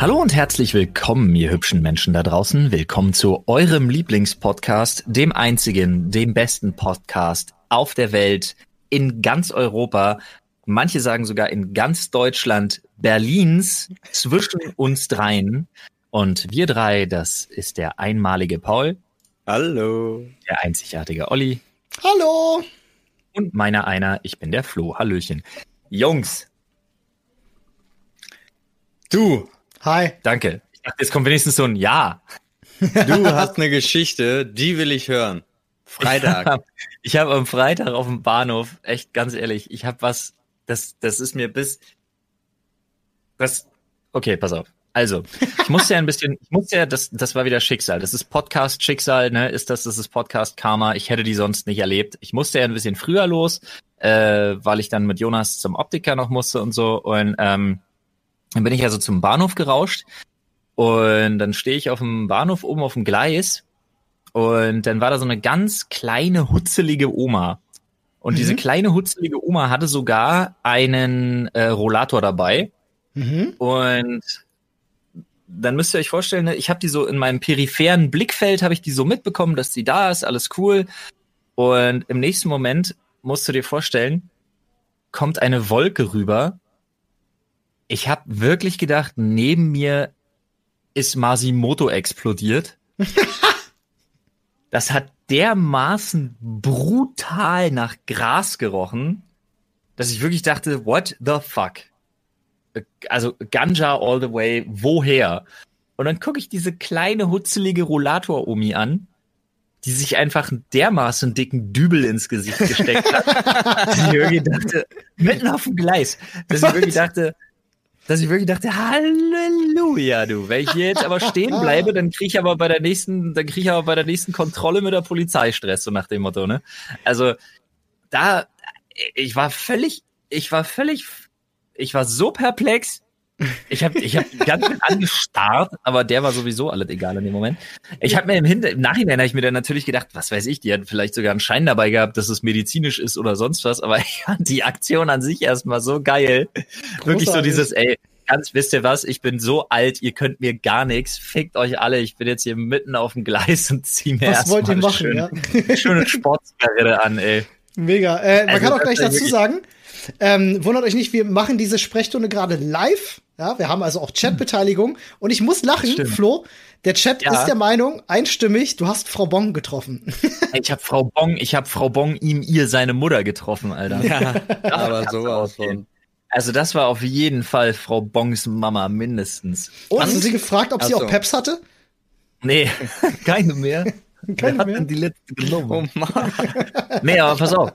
Hallo und herzlich willkommen, ihr hübschen Menschen da draußen. Willkommen zu eurem Lieblingspodcast, dem einzigen, dem besten Podcast auf der Welt, in ganz Europa. Manche sagen sogar in ganz Deutschland, Berlins, zwischen uns dreien. Und wir drei, das ist der einmalige Paul. Hallo. Der einzigartige Olli. Hallo. Und meiner einer, ich bin der Flo. Hallöchen. Jungs. Du. Hi. Danke. Ich dachte, jetzt kommt wenigstens so ein Ja. Du hast eine Geschichte, die will ich hören. Freitag. Ich habe hab am Freitag auf dem Bahnhof, echt ganz ehrlich, ich habe was, das, das ist mir bis, das, okay, pass auf. Also, ich musste ja ein bisschen, ich musste ja, das, das war wieder Schicksal. Das ist Podcast-Schicksal, ne? Ist das, das ist Podcast-Karma. Ich hätte die sonst nicht erlebt. Ich musste ja ein bisschen früher los, äh, weil ich dann mit Jonas zum Optiker noch musste und so. Und ähm, dann bin ich also zum Bahnhof gerauscht und dann stehe ich auf dem Bahnhof oben auf dem Gleis und dann war da so eine ganz kleine, hutzelige Oma. Und mhm. diese kleine, hutzelige Oma hatte sogar einen äh, Rollator dabei. Mhm. Und dann müsst ihr euch vorstellen, ne, ich habe die so in meinem peripheren Blickfeld, habe ich die so mitbekommen, dass sie da ist, alles cool. Und im nächsten Moment musst du dir vorstellen, kommt eine Wolke rüber. Ich habe wirklich gedacht, neben mir ist Masimoto explodiert. das hat dermaßen brutal nach Gras gerochen, dass ich wirklich dachte, what the fuck? also Ganja all the way, woher? Und dann gucke ich diese kleine, hutzelige Rollator-Omi an, die sich einfach einen dermaßen dicken Dübel ins Gesicht gesteckt hat, dass ich irgendwie dachte, mitten auf dem Gleis, dass ich wirklich dachte, dass ich wirklich dachte, Halleluja, du. Wenn ich hier jetzt aber stehen bleibe, dann kriege ich aber bei der nächsten, dann kriege ich aber bei der nächsten Kontrolle mit der Polizei Stress, so nach dem Motto, ne? Also, da, ich war völlig, ich war völlig ich war so perplex. Ich habe ich hab ganz angestarrt, aber der war sowieso alles egal in dem Moment. Ich habe mir im, Hinter im Nachhinein habe ich mir dann natürlich gedacht, was weiß ich, die hat vielleicht sogar einen Schein dabei gehabt, dass es medizinisch ist oder sonst was, aber ich fand die Aktion an sich erstmal so geil. Großartig. Wirklich so dieses, ey, ganz, wisst ihr was, ich bin so alt, ihr könnt mir gar nichts, fickt euch alle, ich bin jetzt hier mitten auf dem Gleis und zieh mir erstmal eine schöne, ja? schöne Sportskarriere an, ey. Mega. Äh, man also, kann auch gleich dazu sagen, ähm, wundert euch nicht, wir machen diese Sprechstunde gerade live. Ja, wir haben also auch Chatbeteiligung. Und ich muss lachen, Flo. Der Chat ja. ist der Meinung, einstimmig, du hast Frau Bong getroffen. ich habe Frau Bong, ich habe Frau Bong ihm ihr seine Mutter getroffen, Alter. Ja, aber sowas von. Also das war auf jeden Fall Frau Bongs Mama mindestens. Und? Hast du sie gefragt, ob Ach sie so. auch Peps hatte? Nee, keine mehr. keine Wer mehr? die letzte genommen? Oh Mann. nee, aber pass auf.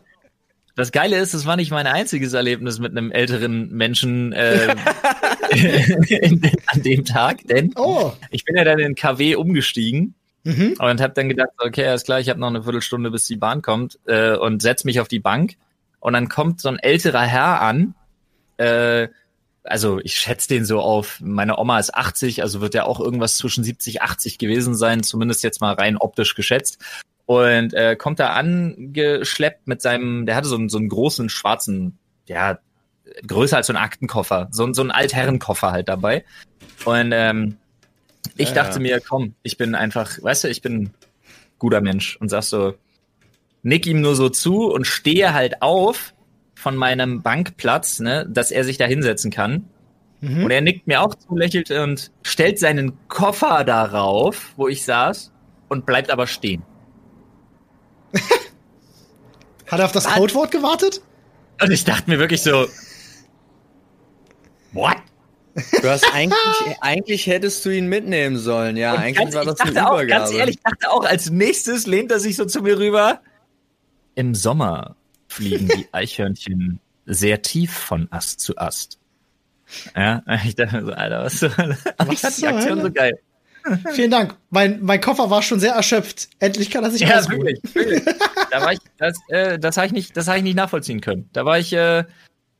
Das Geile ist, es war nicht mein einziges Erlebnis mit einem älteren Menschen äh, an dem Tag, denn oh. ich bin ja dann in KW umgestiegen mhm. und habe dann gedacht, okay, alles klar, ich habe noch eine Viertelstunde, bis die Bahn kommt äh, und setz mich auf die Bank und dann kommt so ein älterer Herr an, äh, also ich schätze den so auf, meine Oma ist 80, also wird er auch irgendwas zwischen 70, 80 gewesen sein, zumindest jetzt mal rein optisch geschätzt und äh, kommt da angeschleppt mit seinem, der hatte so einen, so einen großen schwarzen, ja, größer als so ein Aktenkoffer, so, so ein Altherrenkoffer halt dabei. Und ähm, ich ja, dachte ja. mir, komm, ich bin einfach, weißt du, ich bin guter Mensch und sag so, nick ihm nur so zu und stehe halt auf von meinem Bankplatz, ne, dass er sich da hinsetzen kann. Mhm. Und er nickt mir auch zu, lächelt und stellt seinen Koffer darauf, wo ich saß, und bleibt aber stehen. Hat er auf das Codewort gewartet? Und ich dachte mir wirklich so, what? Du hast eigentlich, eigentlich hättest du ihn mitnehmen sollen, ja. Und eigentlich ganz, war das eine Übergabe. Auch, ganz ehrlich, ich dachte auch, als nächstes lehnt er sich so zu mir rüber. Im Sommer fliegen die Eichhörnchen sehr tief von Ast zu Ast. Ja, ich dachte mir so, Alter, was so, aber was ich fand die Aktion so geil. Vielen Dank. Mein, mein Koffer war schon sehr erschöpft. Endlich kann er sich Ja, wirklich, wirklich. Da war ich, das, äh, das habe ich, nicht, das hab ich nicht nachvollziehen können. Da war ich äh,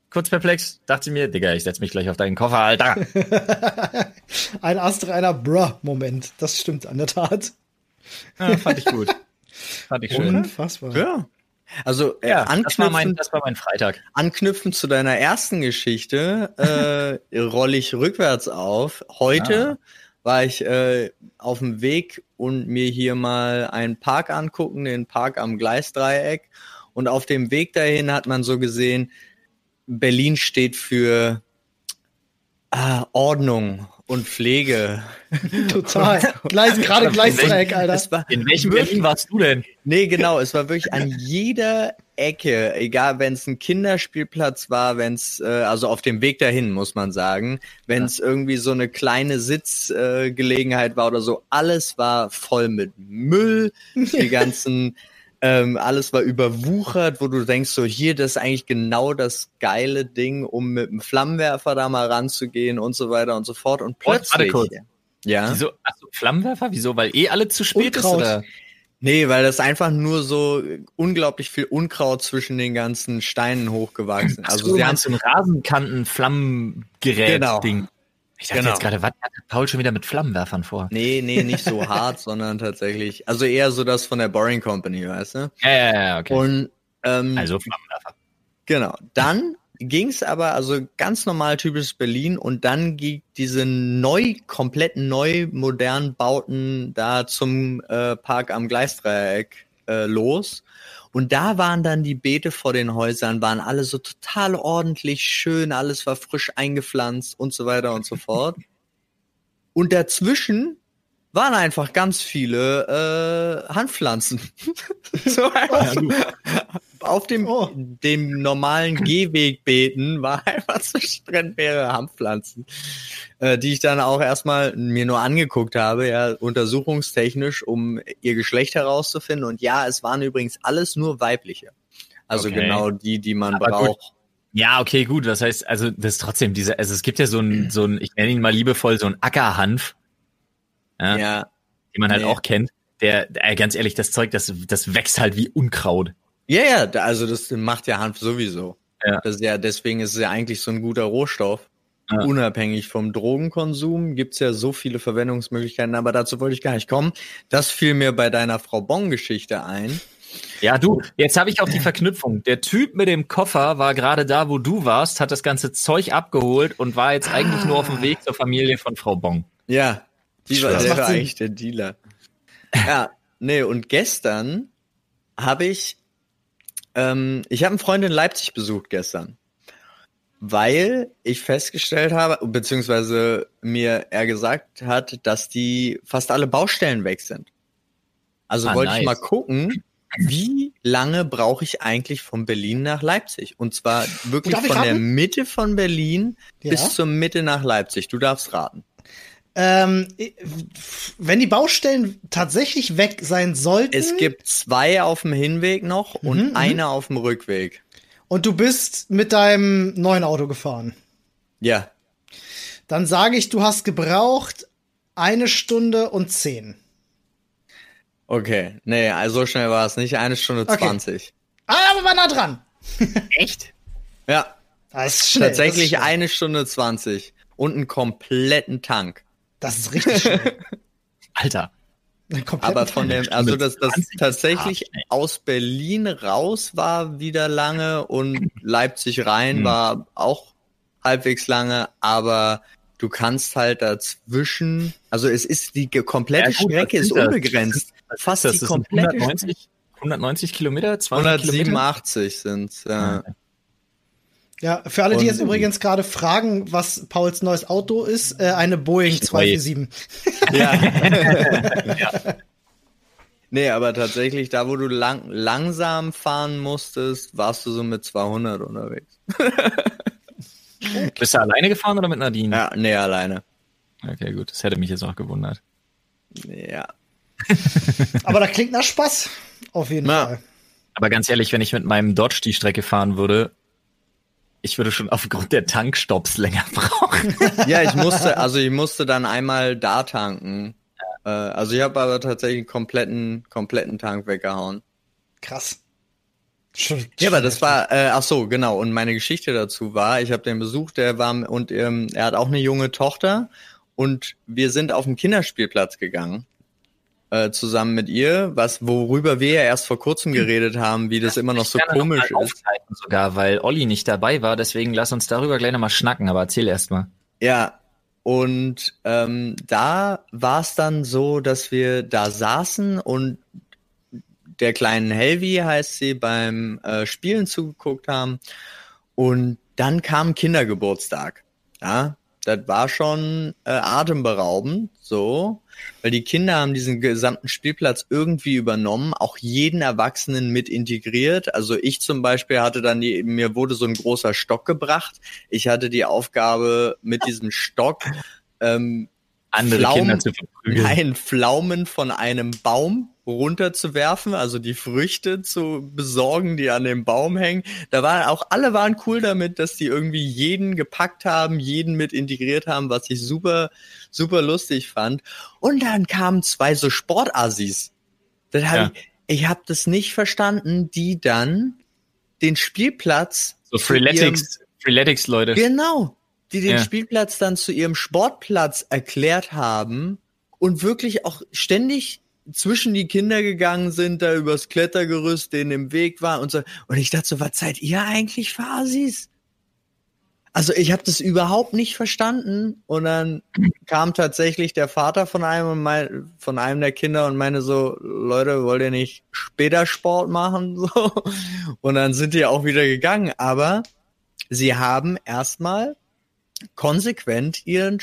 kurz perplex, dachte mir, Digga, ich setz mich gleich auf deinen Koffer, Alter. Ein astreiner Bruh-Moment. Das stimmt an der Tat. Ja, fand ich gut. Fand ich schön. Unfassbar. Ja. Also äh, ja, anknüpfen, das war, mein, das war mein Freitag. Anknüpfend zu deiner ersten Geschichte äh, rolle ich rückwärts auf. Heute ah. War ich äh, auf dem Weg und mir hier mal einen Park angucken, den Park am Gleisdreieck. Und auf dem Weg dahin hat man so gesehen, Berlin steht für ah, Ordnung und Pflege. Total. Gleis, gerade Gleisdreieck, Alter. War, in welchem Berlin warst du denn? Nee, genau. Es war wirklich an jeder Ecke, egal wenn es ein Kinderspielplatz war, wenn es, äh, also auf dem Weg dahin, muss man sagen, wenn es ja. irgendwie so eine kleine Sitzgelegenheit äh, war oder so, alles war voll mit Müll, die ganzen ähm, alles war überwuchert, wo du denkst, so hier, das ist eigentlich genau das geile Ding, um mit dem Flammenwerfer da mal ranzugehen und so weiter und so fort. Und plötzlich. Oh, ja. Wieso, achso, Flammenwerfer? Wieso? Weil eh alle zu spät Unkraut. ist, oder? Nee, weil das einfach nur so unglaublich viel Unkraut zwischen den ganzen Steinen hochgewachsen ist. Also so, sie haben so ein Rasenkanten-Flammengerät-Ding. Genau. Ich dachte genau. jetzt gerade, was hat Paul schon wieder mit Flammenwerfern vor? Nee, nee, nicht so hart, sondern tatsächlich, also eher so das von der Boring Company, weißt du? Ja, ja, ja, okay. Und, ähm, also Flammenwerfer. Genau. Dann ging es aber, also ganz normal typisch Berlin und dann ging diese neu, komplett neu modernen Bauten da zum äh, Park am Gleisdreieck äh, los. Und da waren dann die Beete vor den Häusern, waren alle so total ordentlich, schön, alles war frisch eingepflanzt und so weiter und so fort. Und dazwischen waren einfach ganz viele äh, Handpflanzen. so einfach auf dem, oh. dem normalen Gehwegbeeten war einfach zwischendrin mehrere Handpflanzen, äh, die ich dann auch erstmal mir nur angeguckt habe, ja, untersuchungstechnisch, um ihr Geschlecht herauszufinden. Und ja, es waren übrigens alles nur weibliche. Also okay. genau die, die man Aber braucht. Gut. Ja, okay, gut. Das heißt, also das ist trotzdem diese, also es gibt ja so ein, so ein, ich nenne ihn mal liebevoll, so ein Ackerhanf. Ja. ja. Den man halt nee. auch kennt. Der, äh, ganz ehrlich, das Zeug, das, das wächst halt wie Unkraut. Ja, ja, also das macht ja Hanf sowieso. Ja. Das ist ja, deswegen ist es ja eigentlich so ein guter Rohstoff. Ja. Unabhängig vom Drogenkonsum gibt's ja so viele Verwendungsmöglichkeiten, aber dazu wollte ich gar nicht kommen. Das fiel mir bei deiner Frau Bong-Geschichte ein. Ja, du, jetzt habe ich auch die Verknüpfung. Der Typ mit dem Koffer war gerade da, wo du warst, hat das ganze Zeug abgeholt und war jetzt eigentlich nur auf dem Weg zur Familie von Frau Bong. Ja, die war, der war eigentlich der Dealer. Ja, nee, und gestern habe ich ähm, ich habe einen Freund in Leipzig besucht gestern, weil ich festgestellt habe, beziehungsweise mir er gesagt hat, dass die fast alle Baustellen weg sind. Also ah, wollte nice. ich mal gucken, wie lange brauche ich eigentlich von Berlin nach Leipzig? Und zwar wirklich von der Mitte von Berlin ja? bis zur Mitte nach Leipzig. Du darfst raten. Ähm, wenn die Baustellen tatsächlich weg sein sollten. Es gibt zwei auf dem Hinweg noch und mhm, mhm. eine auf dem Rückweg. Und du bist mit deinem neuen Auto gefahren. Ja. Dann sage ich, du hast gebraucht eine Stunde und zehn. Okay, nee, also so schnell war es nicht. Eine Stunde zwanzig. Okay. Ah, aber war nah dran. Echt? Ja. Das ist schnell. Tatsächlich ist schnell. eine Stunde zwanzig und einen kompletten Tank. Das ist richtig schnell. Alter. Aber von dem, also dass das tatsächlich aus Berlin raus war wieder lange und Leipzig rein hm. war auch halbwegs lange, aber du kannst halt dazwischen, also es ist die komplette ja, gut, Strecke ist unbegrenzt. Das? Fast das? die komplette 190, 190 Kilometer, 187 sind ja. Ja, für alle, die jetzt übrigens gerade fragen, was Pauls neues Auto ist, äh, eine Boeing 247. Ja. ja. Nee, aber tatsächlich, da wo du lang, langsam fahren musstest, warst du so mit 200 unterwegs. okay. Bist du alleine gefahren oder mit Nadine? Ja, nee, alleine. Okay, gut. Das hätte mich jetzt auch gewundert. Ja. aber da klingt nach Spaß. Auf jeden Na. Fall. Aber ganz ehrlich, wenn ich mit meinem Dodge die Strecke fahren würde, ich würde schon aufgrund der Tankstops länger brauchen. ja, ich musste, also ich musste dann einmal da tanken. Äh, also ich habe aber tatsächlich einen kompletten, kompletten Tank weggehauen. Krass. Schon, ja, aber das war, äh, ach so, genau. Und meine Geschichte dazu war, ich habe den besucht, der war und ähm, er hat auch eine junge Tochter und wir sind auf den Kinderspielplatz gegangen äh, zusammen mit ihr, was worüber wir ja erst vor kurzem geredet haben, wie das, das immer noch so komisch noch ist. Sogar, weil Olli nicht dabei war, deswegen lass uns darüber gleich nochmal schnacken, aber erzähl erst mal. Ja, und ähm, da war es dann so, dass wir da saßen und der kleinen Helvi heißt sie beim äh, Spielen zugeguckt haben und dann kam Kindergeburtstag. Ja, das war schon äh, atemberaubend, so, weil die Kinder haben diesen gesamten Spielplatz irgendwie übernommen, auch jeden Erwachsenen mit integriert. Also ich zum Beispiel hatte dann die, mir wurde so ein großer Stock gebracht. Ich hatte die Aufgabe mit diesem Stock ähm, andere Pflaumen, Kinder zu verprügeln. Nein, Pflaumen von einem Baum runterzuwerfen, also die Früchte zu besorgen, die an dem Baum hängen. Da waren auch alle waren cool damit, dass die irgendwie jeden gepackt haben, jeden mit integriert haben, was ich super super lustig fand. Und dann kamen zwei so Sportassis. Das hab ja. ich ich habe das nicht verstanden, die dann den Spielplatz so Freeletics Freeletics Leute. Genau, die den ja. Spielplatz dann zu ihrem Sportplatz erklärt haben und wirklich auch ständig zwischen die Kinder gegangen sind, da übers Klettergerüst, denen im Weg war und so. Und ich dachte so, was seid ihr eigentlich für Asis? Also ich habe das überhaupt nicht verstanden. Und dann kam tatsächlich der Vater von einem mein, von einem der Kinder und meine so, Leute, wollt ihr nicht später Sport machen? So. Und dann sind die auch wieder gegangen. Aber sie haben erstmal konsequent ihren,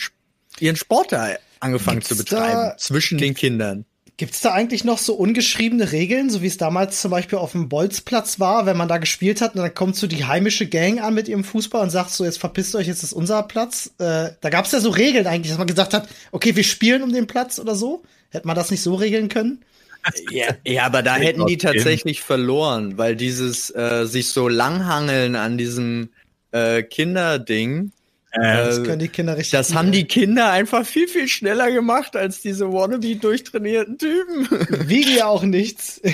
ihren Sport da angefangen Gibt's zu betreiben zwischen den Kindern. Gibt es da eigentlich noch so ungeschriebene Regeln, so wie es damals zum Beispiel auf dem Bolzplatz war, wenn man da gespielt hat und dann kommt so die heimische Gang an mit ihrem Fußball und sagt so, jetzt verpisst euch, jetzt ist unser Platz. Äh, da gab es ja so Regeln eigentlich, dass man gesagt hat, okay, wir spielen um den Platz oder so. Hätte man das nicht so regeln können? Ja, ja aber da hätten die tatsächlich verloren, weil dieses äh, sich so langhangeln an diesem äh, Kinderding, das äh, können die Kinder richtig. Das haben die Kinder einfach viel, viel schneller gemacht als diese wannabe durchtrainierten Typen. Wiegen ja auch nichts.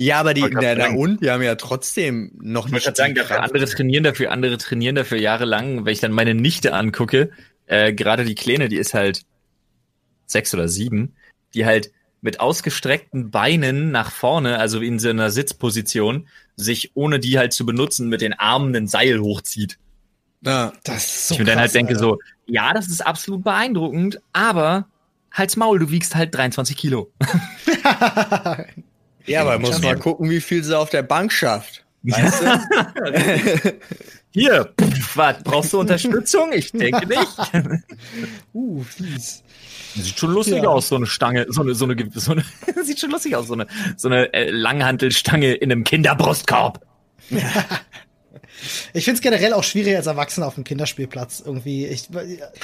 Ja, aber die, na, na und, die haben ja trotzdem noch ich nicht. Ich sagen, dafür andere trainieren dafür, andere trainieren dafür jahrelang. Wenn ich dann meine Nichte angucke, äh, gerade die Kleine, die ist halt sechs oder sieben, die halt mit ausgestreckten Beinen nach vorne, also in so einer Sitzposition, sich ohne die halt zu benutzen, mit den Armen ein Seil hochzieht. Ja, das ist so ich mir dann halt denke Alter. so, ja, das ist absolut beeindruckend, aber halt's Maul, du wiegst halt 23 Kilo. ja, aber muss mal gucken, wie viel sie auf der Bank schafft. Weißt du? Hier, was, brauchst du Unterstützung? Ich denke nicht. uh, fies. Sieht schon lustig ja. aus, so eine Stange, so eine, so eine, so eine sieht schon lustig aus, so eine, so eine äh, Langhantelstange in einem Kinderbrustkorb. Ich finde es generell auch schwierig als Erwachsener auf dem Kinderspielplatz irgendwie. Ich,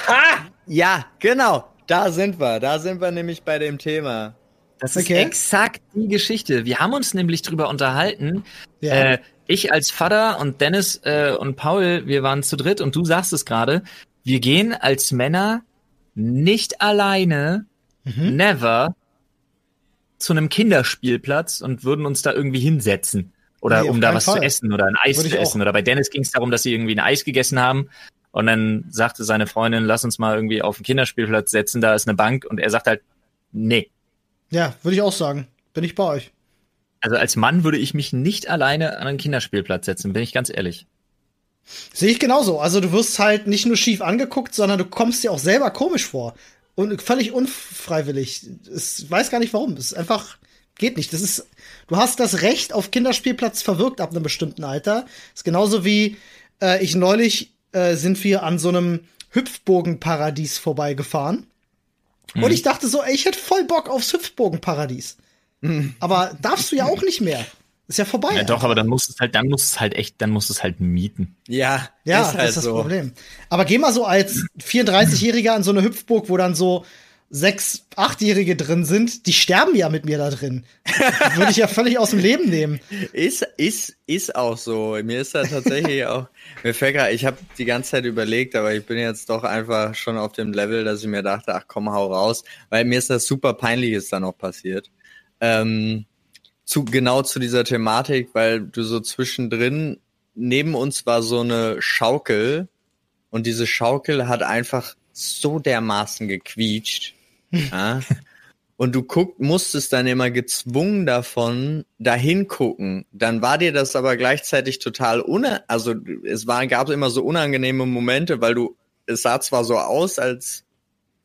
ha! Ja, genau. Da sind wir. Da sind wir nämlich bei dem Thema. Das okay. ist exakt die Geschichte. Wir haben uns nämlich drüber unterhalten. Ja. Äh, ich als Vater und Dennis äh, und Paul, wir waren zu dritt und du sagst es gerade. Wir gehen als Männer nicht alleine, mhm. never, zu einem Kinderspielplatz und würden uns da irgendwie hinsetzen. Oder nee, um da was Fall. zu essen oder ein Eis zu essen. Oder bei Dennis ging es darum, dass sie irgendwie ein Eis gegessen haben. Und dann sagte seine Freundin, lass uns mal irgendwie auf den Kinderspielplatz setzen, da ist eine Bank. Und er sagt halt, nee. Ja, würde ich auch sagen. Bin ich bei euch. Also als Mann würde ich mich nicht alleine an einen Kinderspielplatz setzen, bin ich ganz ehrlich. Sehe ich genauso. Also du wirst halt nicht nur schief angeguckt, sondern du kommst dir auch selber komisch vor. Und völlig unfreiwillig. Ich weiß gar nicht warum. Es ist einfach, geht nicht. Das ist Du hast das Recht auf Kinderspielplatz verwirkt ab einem bestimmten Alter. Das ist genauso wie äh, ich neulich äh, sind wir an so einem Hüpfbogenparadies vorbeigefahren. Mhm. Und ich dachte so, ey, ich hätte voll Bock aufs Hüpfbogenparadies. Mhm. Aber darfst du ja auch nicht mehr. Ist ja vorbei. Ja, doch, aber dann musst du es halt, dann musst du es halt echt, dann musst du es halt mieten. Ja, ja, ist das halt ist das so. Problem. Aber geh mal so als 34-Jähriger an so eine Hüpfburg, wo dann so sechs, achtjährige drin sind, die sterben ja mit mir da drin. Würde ich ja völlig aus dem Leben nehmen. Ist, ist, ist auch so. Mir ist da tatsächlich auch, mir fällt grad, ich habe die ganze Zeit überlegt, aber ich bin jetzt doch einfach schon auf dem Level, dass ich mir dachte, ach komm, hau raus, weil mir ist das super peinliches dann auch passiert. Ähm, zu, genau zu dieser Thematik, weil du so zwischendrin, neben uns war so eine Schaukel und diese Schaukel hat einfach so dermaßen gequietscht, ja? und du guck, musstest dann immer gezwungen davon dahin gucken. Dann war dir das aber gleichzeitig total una, also es war, gab immer so unangenehme Momente, weil du, es sah zwar so aus, als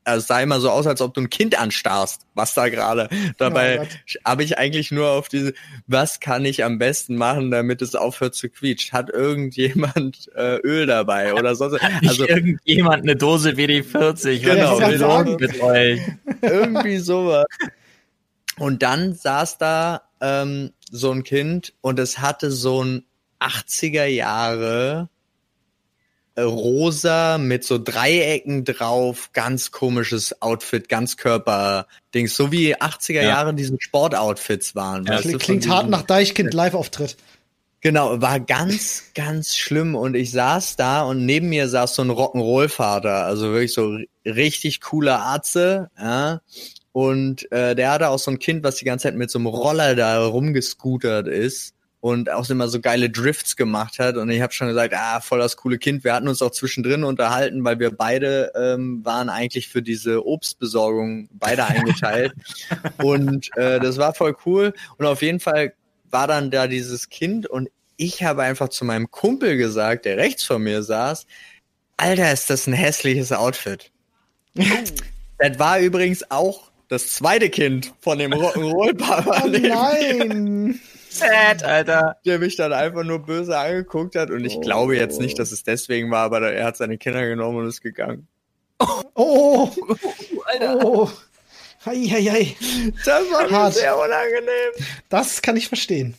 also es sah immer so aus, als ob du ein Kind anstarrst, was da gerade. Dabei oh habe ich eigentlich nur auf diese, was kann ich am besten machen, damit es aufhört zu quietschen? Hat irgendjemand äh, Öl dabei oder sonst? Also irgendjemand eine Dose WD40 genau, mit euch. Irgendwie sowas. Und dann saß da ähm, so ein Kind und es hatte so ein 80er Jahre rosa mit so Dreiecken drauf, ganz komisches Outfit, ganz Körper-Dings, so wie 80er ja. Jahre diese Sportoutfits waren. Ja, klingt, klingt hart nach Deichkind Live-Auftritt. Genau, war ganz, ganz schlimm und ich saß da und neben mir saß so ein Rock'n'Roll-Vater, also wirklich so richtig cooler Arze, ja. Und äh, der hatte auch so ein Kind, was die ganze Zeit mit so einem Roller da rumgescootert ist und auch immer so geile Drifts gemacht hat. Und ich habe schon gesagt, ah, voll das coole Kind. Wir hatten uns auch zwischendrin unterhalten, weil wir beide ähm, waren eigentlich für diese Obstbesorgung beide eingeteilt. und äh, das war voll cool. Und auf jeden Fall war dann da dieses Kind und ich habe einfach zu meinem Kumpel gesagt, der rechts von mir saß, Alter, ist das ein hässliches Outfit. das war übrigens auch das zweite Kind von dem Rock'n'Roll-Papa. Oh nein! Sad, Alter. Der mich dann einfach nur böse angeguckt hat und ich oh. glaube jetzt nicht, dass es deswegen war, aber er hat seine Kinder genommen und ist gegangen. Oh, oh, Alter. Oh. Hei, hei, hei. Das war Hart. sehr unangenehm. Das kann ich verstehen.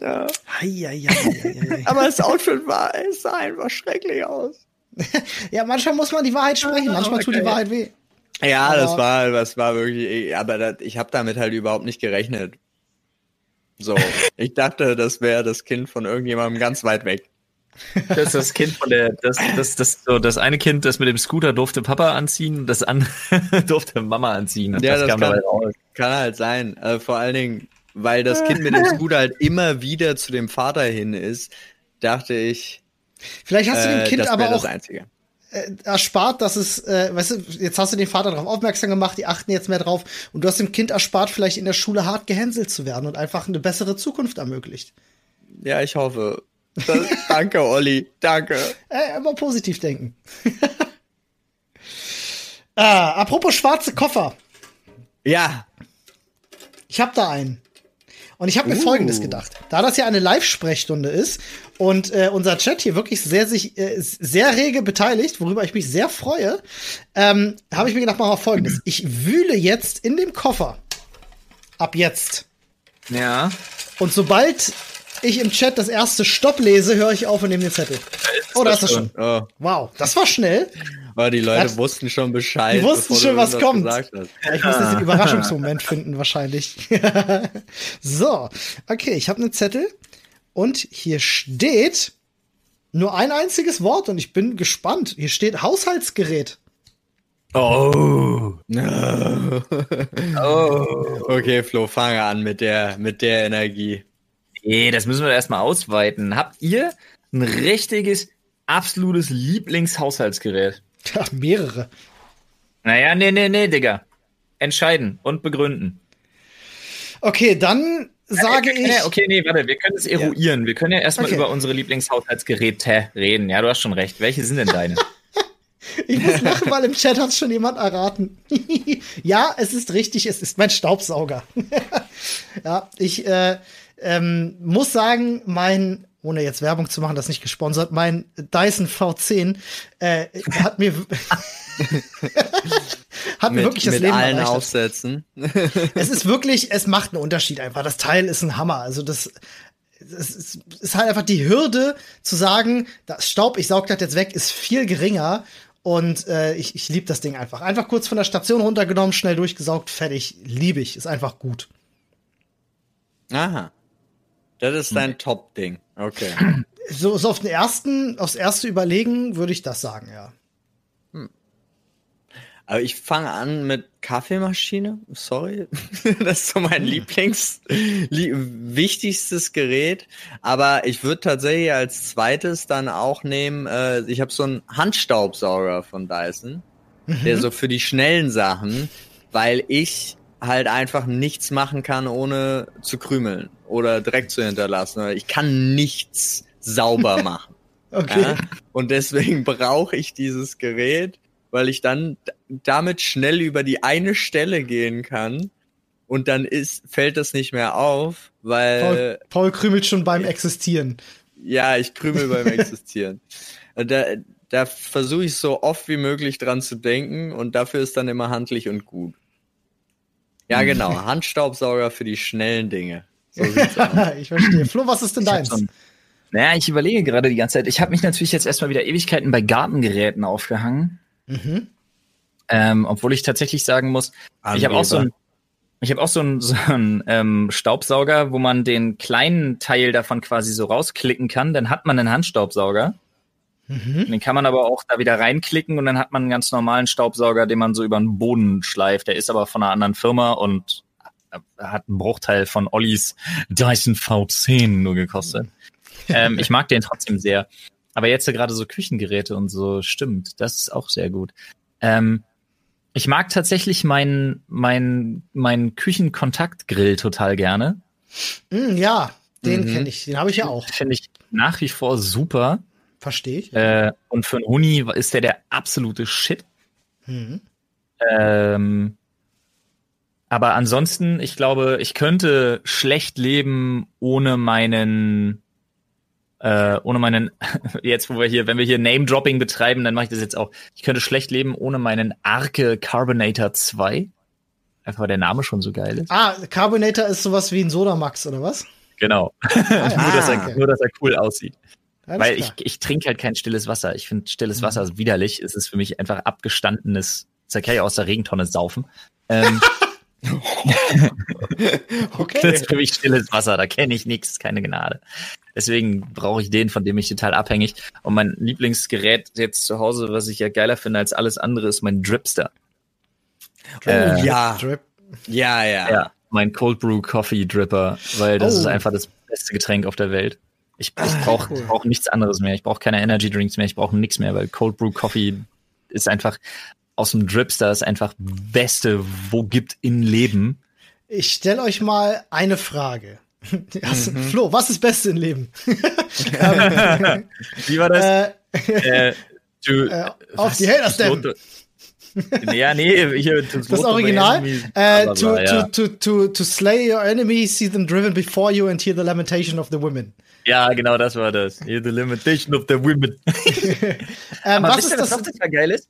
Ja. Hei, hei, hei, aber das Outfit war, es sah einfach schrecklich aus. ja, manchmal muss man die Wahrheit sprechen, manchmal okay. tut die Wahrheit weh. Ja, aber das war, das war wirklich, aber das, ich habe damit halt überhaupt nicht gerechnet. So, ich dachte, das wäre das Kind von irgendjemandem ganz weit weg. Das ist das Kind von der, das, das, das, so, das eine Kind, das mit dem Scooter durfte Papa anziehen, das andere durfte Mama anziehen. ja, das, das kann, kann, halt sein. Also vor allen Dingen, weil das Kind mit dem Scooter halt immer wieder zu dem Vater hin ist, dachte ich. Vielleicht hast du dem äh, Kind äh, aber auch. Das Einzige äh, erspart, dass es, äh, weißt du, jetzt hast du den Vater darauf aufmerksam gemacht, die achten jetzt mehr drauf und du hast dem Kind erspart, vielleicht in der Schule hart gehänselt zu werden und einfach eine bessere Zukunft ermöglicht. Ja, ich hoffe. Das, danke, Olli. Danke. Äh, immer positiv denken. ah, apropos schwarze Koffer. Ja. Ich habe da einen. Und ich habe mir uh. Folgendes gedacht. Da das ja eine Live-Sprechstunde ist und äh, unser Chat hier wirklich sehr sich äh, sehr rege beteiligt, worüber ich mich sehr freue, ähm, habe ich mir gedacht, machen wir Folgendes. Ich wühle jetzt in dem Koffer. Ab jetzt. Ja. Und sobald ich im Chat das erste Stopp lese, höre ich auf und nehme den Zettel. oh, da ist das schon. Oh. Wow, das war schnell. Aber die Leute das, wussten schon Bescheid. Die wussten schon, was kommt. Ja, ich muss jetzt den Überraschungsmoment finden, wahrscheinlich. so, okay, ich habe einen Zettel und hier steht nur ein einziges Wort und ich bin gespannt. Hier steht Haushaltsgerät. Oh. oh. Okay, Flo, fange an mit der, mit der Energie. Nee, das müssen wir erstmal ausweiten. Habt ihr ein richtiges, absolutes Lieblingshaushaltsgerät? Ja, mehrere. Naja, nee, nee, nee, Digga. Entscheiden und begründen. Okay, dann sage okay, ich. Okay, nee, warte, wir können es eruieren. Ja. Wir können ja erstmal okay. über unsere Lieblingshaushaltsgeräte reden. Ja, du hast schon recht. Welche sind denn deine? ich muss lachen, weil im Chat hat schon jemand erraten. ja, es ist richtig, es ist mein Staubsauger. ja, ich äh, ähm, muss sagen, mein ohne jetzt Werbung zu machen, das nicht gesponsert, mein Dyson V10 äh, hat mir hat mir wirklich das mit Leben allen erleichtert. Aufsätzen. es ist wirklich, es macht einen Unterschied einfach. Das Teil ist ein Hammer. Also das es ist halt einfach die Hürde zu sagen, das Staub, ich saug das jetzt weg, ist viel geringer. Und äh, ich, ich liebe das Ding einfach. Einfach kurz von der Station runtergenommen, schnell durchgesaugt, fertig. Liebe ich. Ist einfach gut. Aha. Das ist dein Top-Ding. Okay. So, so auf den ersten, aufs erste Überlegen würde ich das sagen, ja. Hm. Aber ich fange an mit Kaffeemaschine. Sorry. das ist so mein hm. Lieblings, li wichtigstes Gerät. Aber ich würde tatsächlich als zweites dann auch nehmen, äh, ich habe so einen Handstaubsauger von Dyson, mhm. der so für die schnellen Sachen, weil ich halt einfach nichts machen kann, ohne zu krümeln oder Dreck zu hinterlassen. Ich kann nichts sauber machen. okay. Ja? Und deswegen brauche ich dieses Gerät, weil ich dann damit schnell über die eine Stelle gehen kann und dann ist, fällt das nicht mehr auf, weil. Paul, Paul krümelt schon beim Existieren. Ja, ich krümel beim Existieren. Da, da versuche ich so oft wie möglich dran zu denken und dafür ist dann immer handlich und gut. Ja, genau. Handstaubsauger für die schnellen Dinge. So ich verstehe. Flo, was ist denn deins? naja, ich überlege gerade die ganze Zeit. Ich habe mich natürlich jetzt erstmal wieder Ewigkeiten bei Gartengeräten aufgehangen. Mhm. Ähm, obwohl ich tatsächlich sagen muss, Anleber. ich habe auch so ein, ich habe auch so einen, so einen ähm, Staubsauger, wo man den kleinen Teil davon quasi so rausklicken kann. Dann hat man einen Handstaubsauger. Mhm. Den kann man aber auch da wieder reinklicken und dann hat man einen ganz normalen Staubsauger, den man so über den Boden schleift. Der ist aber von einer anderen Firma und hat einen Bruchteil von Ollis Dyson V10 nur gekostet. ähm, ich mag den trotzdem sehr. Aber jetzt gerade so Küchengeräte und so, stimmt, das ist auch sehr gut. Ähm, ich mag tatsächlich meinen mein, mein Küchenkontaktgrill total gerne. Mm, ja, den mhm. kenne ich, den habe ich ja auch. Finde ich nach wie vor super. Verstehe ich. Äh, und für einen Huni ist der der absolute Shit. Mhm. Ähm, aber ansonsten, ich glaube, ich könnte schlecht leben ohne meinen, äh, ohne meinen, jetzt wo wir hier, wenn wir hier Name-Dropping betreiben, dann mache ich das jetzt auch. Ich könnte schlecht leben ohne meinen Arke Carbonator 2. Einfach weil der Name schon so geil ist. Ah, Carbonator ist sowas wie ein Sodamax, oder was? Genau. Ah, ja. nur, dass er, nur, dass er cool aussieht. Alles Weil ich, ich trinke halt kein stilles Wasser. Ich finde stilles mhm. Wasser widerlich. Es ist für mich einfach abgestandenes, da kann ich aus der Regentonne saufen. Ähm, okay. Das ist für mich stilles Wasser, da kenne ich nichts, keine Gnade. Deswegen brauche ich den, von dem ich total abhängig. Und mein Lieblingsgerät jetzt zu Hause, was ich ja geiler finde als alles andere, ist mein Dripster. Oh, äh, ja. Drip. Ja, ja. Ja, mein Cold Brew Coffee Dripper, weil das oh. ist einfach das beste Getränk auf der Welt. Ich, ich ah, brauche cool. brauch nichts anderes mehr. Ich brauche keine Energy Drinks mehr. Ich brauche nichts mehr, weil Cold Brew Coffee ist einfach aus dem Dripster ist einfach Beste, wo gibt in Leben. Ich stelle euch mal eine Frage. Also, mhm. Flo, was ist Beste im Leben? Wie war das? Äh, äh, du, äh, auf die Haters denn. Ja, nee, hier Das Original. Äh, to, to, to, to, to slay your enemies, see them driven before you and hear the lamentation of the women. Ja, genau, das war das. Hear the lamentation of the women. ähm, was ist das? Was das geil ist?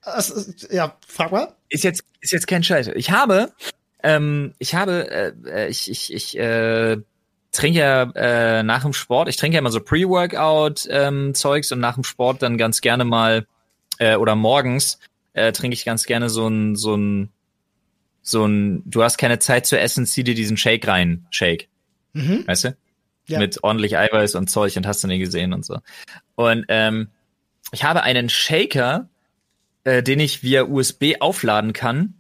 Ja, frag mal. Ist jetzt, ist jetzt kein Scheiß. Ich habe, ähm, ich habe, äh, äh, ich, ich, ich, äh, trinke ja äh, nach dem Sport, ich trinke ja immer so Pre-Workout-Zeugs ähm, und nach dem Sport dann ganz gerne mal äh, oder morgens äh, trinke ich ganz gerne so ein, so ein, so ein, du hast keine Zeit zu essen, zieh dir diesen Shake rein, Shake. Mhm. Weißt du? Ja. Mit ordentlich Eiweiß und Zeug und hast du nie gesehen und so. Und ähm, ich habe einen Shaker, äh, den ich via USB aufladen kann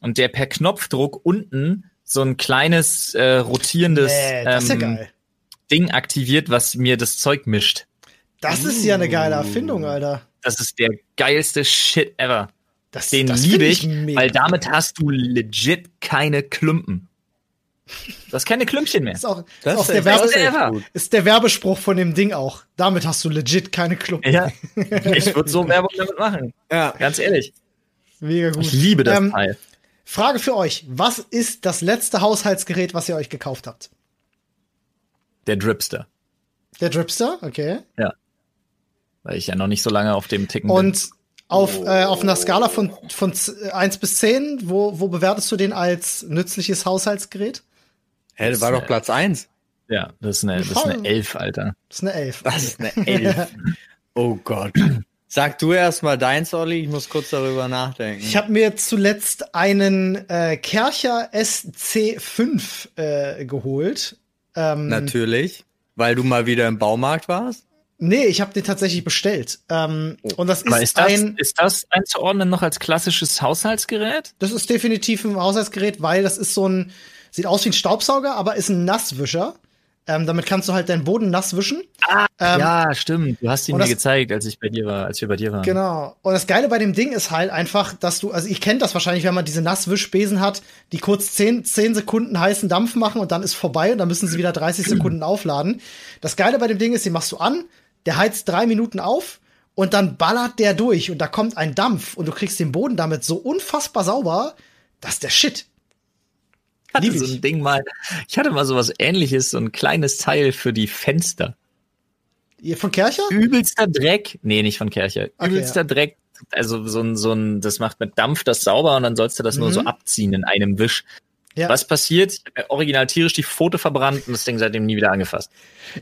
und der per Knopfdruck unten so ein kleines äh, rotierendes nee, ähm, ja Ding aktiviert, was mir das Zeug mischt. Das ist ja eine geile Erfindung, Alter. Das ist der geilste Shit ever. Das, Den das liebe ich, ich weil damit hast du legit keine Klumpen. Du hast keine Klümpchen mehr. Ist auch, das ist, auch der, Werbe ist der Werbespruch von dem Ding auch. Damit hast du legit keine Klumpen. Ja, ich würde so Werbung damit machen. Ja. Ganz ehrlich. Mega gut. Ich liebe das ähm, Teil. Frage für euch. Was ist das letzte Haushaltsgerät, was ihr euch gekauft habt? Der Dripster. Der Dripster? Okay. Ja. Weil ich ja noch nicht so lange auf dem Ticken Und bin. Auf, äh, auf einer Skala von, von 1 bis 10, wo, wo bewertest du den als nützliches Haushaltsgerät? Hä, das war doch Platz 1. Ja, das ist, eine, das ist eine 11, Alter. Das ist eine 11. Das ist eine 11. oh Gott. Sag du erst mal deins, Olli, ich muss kurz darüber nachdenken. Ich habe mir zuletzt einen äh, Kercher SC5 äh, geholt. Ähm, Natürlich, weil du mal wieder im Baumarkt warst. Nee, ich habe den tatsächlich bestellt. Ähm, oh. und das ist, ist das, ein. Ist das einzuordnen noch als klassisches Haushaltsgerät? Das ist definitiv ein Haushaltsgerät, weil das ist so ein, sieht aus wie ein Staubsauger, aber ist ein Nasswischer. Ähm, damit kannst du halt deinen Boden nass wischen. Ah, ähm, ja, stimmt. Du hast ihn mir gezeigt, als ich bei dir war, als wir bei dir waren. Genau. Und das Geile bei dem Ding ist halt einfach, dass du, also ich kenne das wahrscheinlich, wenn man diese Nasswischbesen hat, die kurz 10, 10 Sekunden heißen Dampf machen und dann ist vorbei und dann müssen sie wieder 30 Sekunden aufladen. Das Geile bei dem Ding ist, den machst du an, der heizt drei Minuten auf und dann ballert der durch und da kommt ein Dampf und du kriegst den Boden damit so unfassbar sauber, das ist der Shit. Ich hatte so ein Ding mal, ich hatte mal so was ähnliches, so ein kleines Teil für die Fenster. Ihr von Kercher? Übelster Dreck. Nee, nicht von Kercher. Okay, Übelster ja. Dreck. Also so ein, so ein, das macht mit Dampf das sauber und dann sollst du das mhm. nur so mhm. abziehen in einem Wisch. Ja. Was passiert? Ich habe original tierisch die Pfote verbrannt und das Ding seitdem nie wieder angefasst.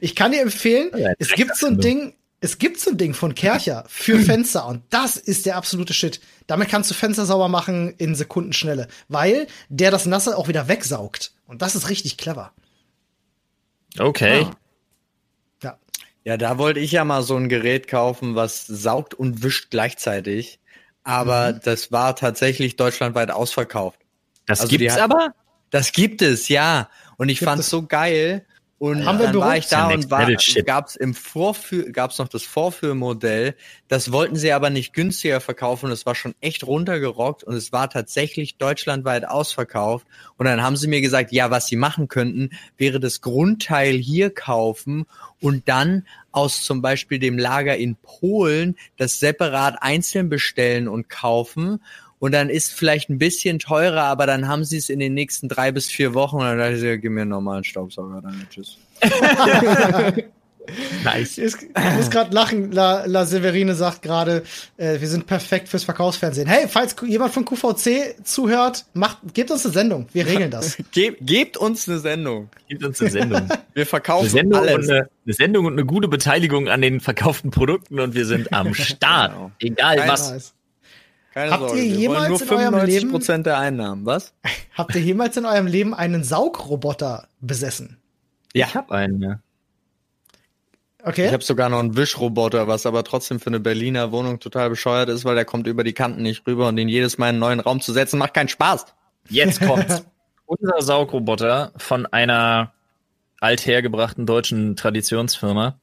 Ich kann dir empfehlen, ja, es gibt so ein Ding, es gibt so ein Ding von Kercher für Fenster und das ist der absolute Shit. Damit kannst du Fenster sauber machen in Sekundenschnelle, weil der das Nasse auch wieder wegsaugt. Und das ist richtig clever. Okay. Ja. Ja, ja da wollte ich ja mal so ein Gerät kaufen, was saugt und wischt gleichzeitig. Aber mhm. das war tatsächlich deutschlandweit ausverkauft. Das also gibt's aber? Das gibt es, ja. Und ich fand es so geil. Und Haben dann war ich da und war, gab's im Vorführ, gab's noch das Vorführmodell. Das wollten sie aber nicht günstiger verkaufen. Das war schon echt runtergerockt und es war tatsächlich deutschlandweit ausverkauft. Und dann haben sie mir gesagt, ja, was sie machen könnten, wäre das Grundteil hier kaufen und dann aus zum Beispiel dem Lager in Polen das separat einzeln bestellen und kaufen und dann ist vielleicht ein bisschen teurer, aber dann haben sie es in den nächsten drei bis vier Wochen und dann dachte ich, ja, gib mir einen normalen Staubsauger, dann tschüss. nice. Ich, muss gerade lachen. La, La Severine sagt gerade, äh, wir sind perfekt fürs Verkaufsfernsehen. Hey, falls jemand von QVC zuhört, macht, gebt uns eine Sendung. Wir regeln das. Ge gebt uns eine Sendung. Gebt uns eine Sendung. Wir verkaufen eine Sendung alles. Und eine, eine, Sendung und eine gute Beteiligung an den verkauften Produkten und wir sind am Start. Genau. Egal Kein was. Nice. Keine Habt Sorge, ihr jemals in eurem Leben Prozent der Einnahmen, was? Habt ihr jemals in eurem Leben einen Saugroboter besessen? Ja, ich hab einen, ja. Okay. Ich habe sogar noch einen Wischroboter, was aber trotzdem für eine Berliner Wohnung total bescheuert ist, weil der kommt über die Kanten nicht rüber und den jedes Mal in einen neuen Raum zu setzen macht keinen Spaß. Jetzt kommt's. Unser Saugroboter von einer althergebrachten deutschen Traditionsfirma.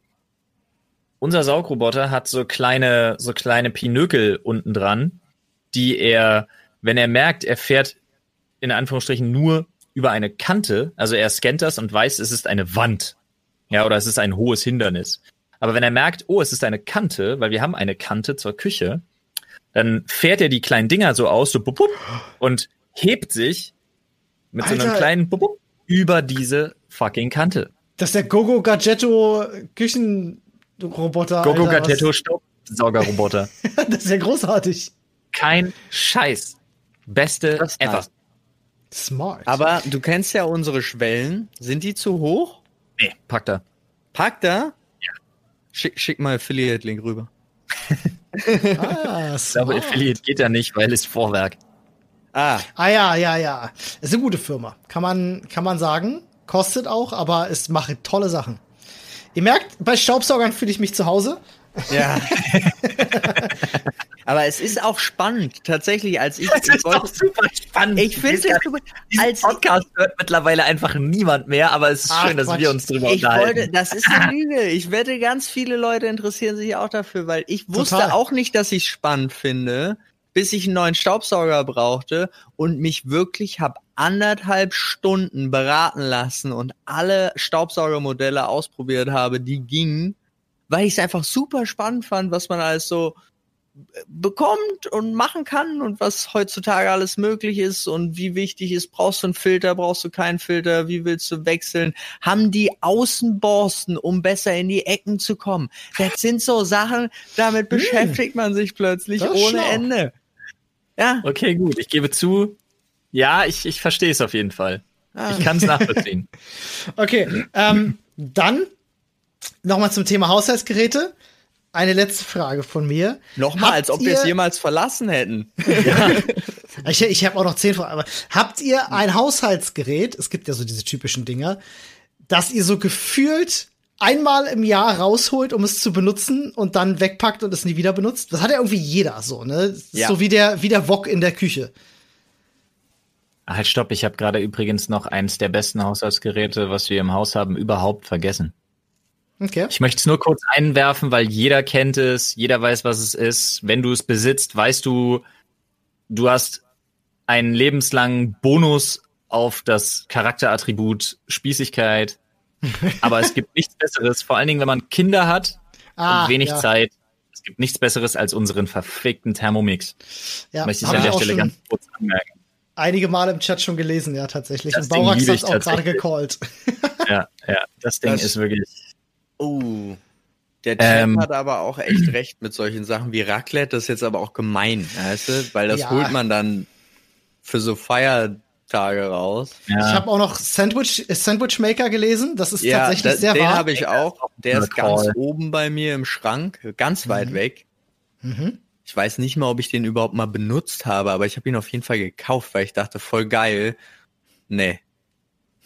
Unser Saugroboter hat so kleine, so kleine Pinökel unten dran, die er, wenn er merkt, er fährt in Anführungsstrichen nur über eine Kante, also er scannt das und weiß, es ist eine Wand. Ja, oder es ist ein hohes Hindernis. Aber wenn er merkt, oh, es ist eine Kante, weil wir haben eine Kante zur Küche, dann fährt er die kleinen Dinger so aus, so bup, bup, und hebt sich mit Alter. so einem kleinen bup, bup, über diese fucking Kante. Das ist der Gogo Gadgetto Küchenroboter. Gogo Gadgetto Staubsaugerroboter. das ist ja großartig. Kein Scheiß. Beste ever. Nice. Smart. Aber du kennst ja unsere Schwellen. Sind die zu hoch? Nee, pack da. Pack da? Ja. Schick, schick mal Affiliate-Link rüber. ah, ich glaube, Affiliate geht ja nicht, weil es Vorwerk. Ah. Ah ja, ja, ja. Ist eine gute Firma. Kann man, kann man sagen. Kostet auch, aber es macht tolle Sachen. Ihr merkt, bei Staubsaugern fühle ich mich zu Hause. Ja. Aber es ist auch spannend, tatsächlich, als ich. Das ist wollte, auch super spannend. Ich finde es super. Als Podcast hört mittlerweile einfach niemand mehr, aber es ist Ach, schön, dass Quatsch. wir uns drüber ich unterhalten. Wollte, das ist eine Lüge. Ich wette, ganz viele Leute interessieren sich auch dafür, weil ich wusste Total. auch nicht, dass ich es spannend finde, bis ich einen neuen Staubsauger brauchte und mich wirklich habe anderthalb Stunden beraten lassen und alle Staubsaugermodelle ausprobiert habe, die gingen weil ich es einfach super spannend fand, was man alles so äh, bekommt und machen kann und was heutzutage alles möglich ist und wie wichtig ist, brauchst du einen Filter, brauchst du keinen Filter, wie willst du wechseln, haben die Außenborsten, um besser in die Ecken zu kommen. Das sind so Sachen, damit hm. beschäftigt man sich plötzlich ohne schlau. Ende. Ja. Okay, gut, ich gebe zu, ja, ich, ich verstehe es auf jeden Fall. Ah. Ich kann es nachvollziehen. okay, ähm, dann Nochmal zum Thema Haushaltsgeräte. Eine letzte Frage von mir. Nochmal, als ob wir es jemals verlassen hätten. Ja. ich ich habe auch noch zehn Fragen. Aber habt ihr ein Haushaltsgerät, es gibt ja so diese typischen Dinger, das ihr so gefühlt einmal im Jahr rausholt, um es zu benutzen und dann wegpackt und es nie wieder benutzt? Das hat ja irgendwie jeder so, ne? Ja. So wie der, wie der Wok in der Küche. Halt, stopp, ich habe gerade übrigens noch eins der besten Haushaltsgeräte, was wir im Haus haben, überhaupt vergessen. Okay. Ich möchte es nur kurz einwerfen, weil jeder kennt es, jeder weiß, was es ist. Wenn du es besitzt, weißt du, du hast einen lebenslangen Bonus auf das Charakterattribut Spießigkeit. Aber es gibt nichts Besseres, vor allen Dingen, wenn man Kinder hat ah, und wenig ja. Zeit. Es gibt nichts Besseres als unseren verfickten Thermomix. Ja, Möchte ich an der Stelle ganz kurz anmerken. Einige Male im Chat schon gelesen, ja, tatsächlich. Das und Baurax hat auch gerade gecallt. ja, ja, das Ding das, ist wirklich. Oh. Der Chat ähm, hat aber auch echt recht mit solchen Sachen wie Raclette. Das ist jetzt aber auch gemein, weißt du? Weil das ja. holt man dann für so Feiertage raus. Ja. Ich habe auch noch Sandwich, Sandwich Maker gelesen. Das ist ja, tatsächlich da, sehr den wahr. Den habe ich auch. Der ist ganz oben bei mir im Schrank, ganz weit mhm. weg. Mhm. Ich weiß nicht mal, ob ich den überhaupt mal benutzt habe, aber ich habe ihn auf jeden Fall gekauft, weil ich dachte, voll geil. Nee,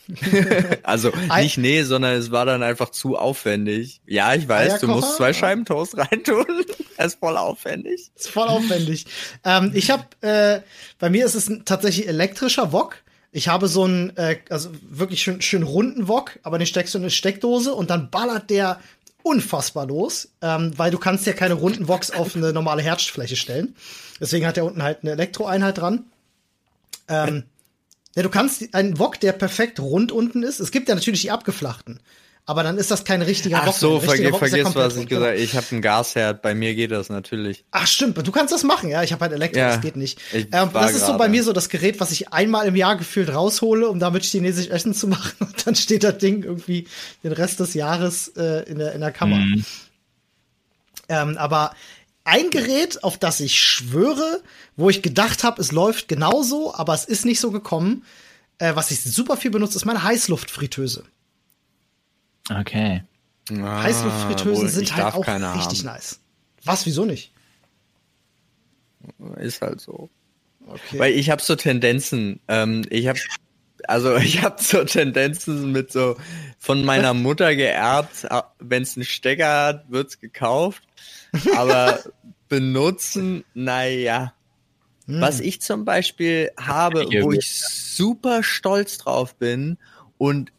also nicht nee, sondern es war dann einfach zu aufwendig. Ja, ich weiß, du musst zwei Scheiben Toast reintun. das ist voll aufwendig. Das ist voll aufwendig. ähm, ich habe, äh, bei mir ist es ein tatsächlich elektrischer Wok. Ich habe so einen, äh, also wirklich schön, schön runden Wok, aber den steckst du in eine Steckdose und dann ballert der unfassbar los, ähm, weil du kannst ja keine runden Woks auf eine normale Herdfläche stellen. Deswegen hat er unten halt eine Elektroeinheit dran. Ähm, ja, du kannst einen Wok, der perfekt rund unten ist. Es gibt ja natürlich die abgeflachten. Aber dann ist das kein richtiger Ach Wok. Ach so, vergiss, vergiss ja was ich gesagt habe. Ich habe einen Gasherd. Bei mir geht das natürlich. Ach stimmt, du kannst das machen. Ja, ich habe halt Elektro, ja, das geht nicht. Ähm, das ist so bei mir so das Gerät, was ich einmal im Jahr gefühlt raushole, um damit chinesisch Essen zu machen. Und dann steht das Ding irgendwie den Rest des Jahres äh, in, der, in der Kammer. Mhm. Ähm, aber ein Gerät, auf das ich schwöre, wo ich gedacht habe, es läuft genauso, aber es ist nicht so gekommen. Äh, was ich super viel benutze, ist meine Heißluftfritteuse. Okay. Ah, Heißluftfritteusen sind halt auch richtig haben. nice. Was, wieso nicht? Ist halt so. Okay. Weil ich habe so Tendenzen. Ähm, ich habe also ich habe so Tendenzen mit so von meiner Mutter geerbt, wenn es einen Stecker hat, wird's gekauft. Aber benutzen, naja. Hm. Was ich zum Beispiel habe, wo ich super stolz drauf bin und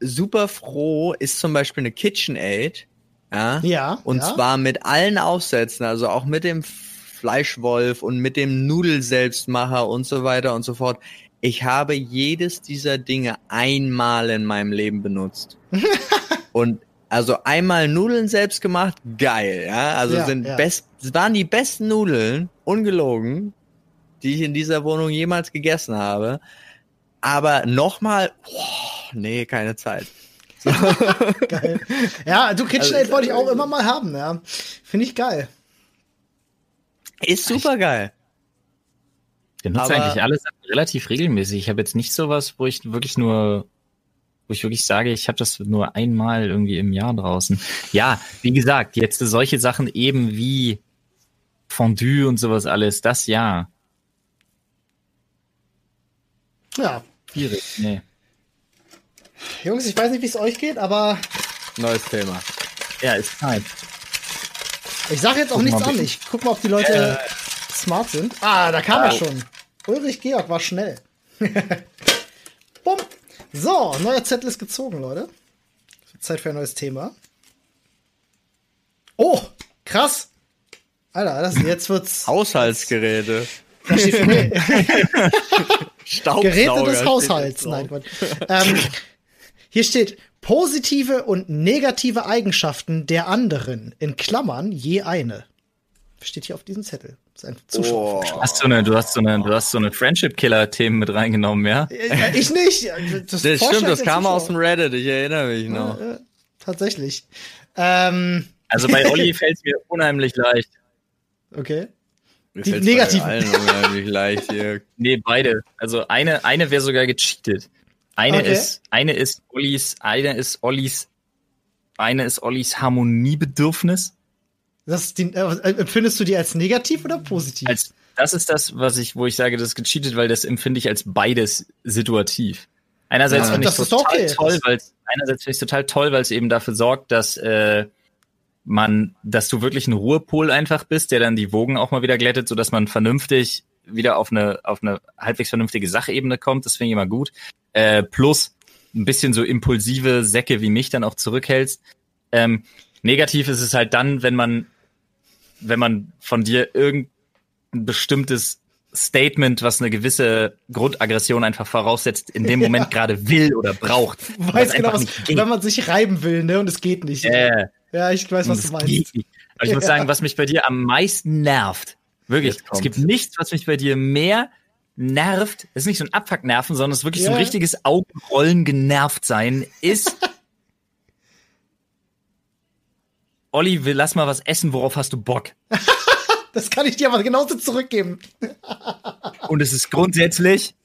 super froh, ist zum Beispiel eine KitchenAid. Ja. ja und ja. zwar mit allen Aufsätzen, also auch mit dem Fleischwolf und mit dem Nudelselbstmacher und so weiter und so fort. Ich habe jedes dieser Dinge einmal in meinem Leben benutzt. und also einmal Nudeln selbst gemacht, geil, ja. Also ja, sind ja. best, waren die besten Nudeln, ungelogen, die ich in dieser Wohnung jemals gegessen habe. Aber nochmal, nee, keine Zeit. geil. Ja, du KitchenAid also, wollte ich auch immer mal haben, ja. Finde ich geil. Ist super geil. Ich benutze eigentlich alles relativ regelmäßig. Ich habe jetzt nicht sowas, wo ich wirklich nur wo ich wirklich sage, ich habe das nur einmal irgendwie im Jahr draußen. Ja, wie gesagt, jetzt solche Sachen eben wie Fondue und sowas alles, das ja. Ja. Schwierig, nee. Jungs, ich weiß nicht, wie es euch geht, aber. Neues Thema. Ja, ist Zeit. Ich sage jetzt auch guck nichts an. Ich guck mal, ob die Leute äh, smart sind. Ah, da kam oh. er schon. Ulrich Georg war schnell. Bumm. So, neuer Zettel ist gezogen, Leute. Zeit für ein neues Thema. Oh, krass. Alter, das, jetzt wird's. Haushaltsgeräte. Geräte des Haushalts. Nein, Gott. Ähm, hier steht positive und negative Eigenschaften der anderen. In Klammern je eine. Steht hier auf diesem Zettel. Sein Zuschauer. Oh. Hast du, eine, du hast so eine, du hast so eine Friendship-Killer-Themen mit reingenommen, ja? Ich nicht. Das, das stimmt, das kam aus dem Reddit, ich erinnere mich noch. Ja, tatsächlich. Ähm. Also bei Olli fällt es mir unheimlich leicht. Okay. Mir Die negativen. Unheimlich leicht hier. Nee, beide. Also eine, eine wäre sogar gecheatet. Eine okay. ist, eine ist Ollis, eine ist Ollis, eine ist Ollis Harmoniebedürfnis. Das die, äh, empfindest du die als negativ oder positiv? Als, das ist das, was ich, wo ich sage, das ist gecheatet, weil das empfinde ich als beides situativ. Einerseits ja, finde ich es total okay. toll, weil einerseits finde ich total toll, weil es eben dafür sorgt, dass äh, man, dass du wirklich ein Ruhepol einfach bist, der dann die Wogen auch mal wieder glättet, so dass man vernünftig wieder auf eine, auf eine halbwegs vernünftige Sachebene kommt. Das finde ich immer gut. Äh, plus ein bisschen so impulsive Säcke wie mich dann auch zurückhältst. Ähm, negativ ist es halt dann, wenn man, wenn man von dir irgendein bestimmtes Statement, was eine gewisse Grundaggression einfach voraussetzt, in dem Moment ja. gerade will oder braucht. Weiß genau, was, wenn man sich reiben will, ne, und es geht nicht. Äh, ja, ich weiß, was du meinst. Aber ich ja. muss sagen, was mich bei dir am meisten nervt, wirklich, es gibt nichts, was mich bei dir mehr nervt, das ist nicht so ein Abfucknerven, sondern es ist wirklich ja. so ein richtiges Augenrollen genervt sein, ist Olli, will lass mal was essen, worauf hast du Bock? Das kann ich dir aber genauso zurückgeben. Und es ist grundsätzlich.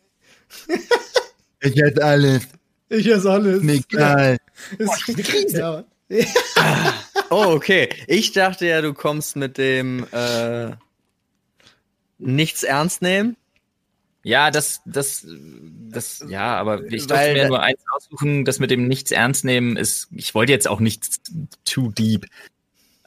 ich esse alles. Ich esse alles. Egal. Ja. Boah, eine Krise. Ja. oh, okay. Ich dachte ja, du kommst mit dem äh, nichts ernst nehmen. Ja, das, das, das, ja, aber ich durfte mir nur eins aussuchen, das mit dem nichts ernst nehmen ist, ich wollte jetzt auch nicht too deep.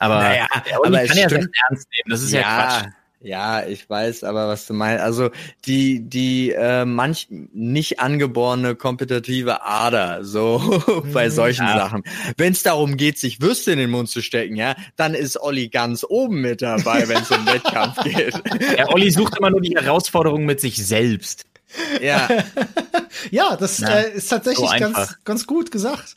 Aber, naja, aber kann ja stimmt. ernst nehmen. Das ist ja, ja Quatsch. Ja, ich weiß aber, was du meinst. Also die, die äh, manch nicht angeborene kompetitive Ader, so bei mhm. solchen ja. Sachen. Wenn es darum geht, sich Würste in den Mund zu stecken, ja, dann ist Olli ganz oben mit dabei, wenn es um Wettkampf geht. Ja, Olli sucht immer nur die Herausforderung mit sich selbst. Ja. ja, das Na, äh, ist tatsächlich so ganz, ganz gut gesagt.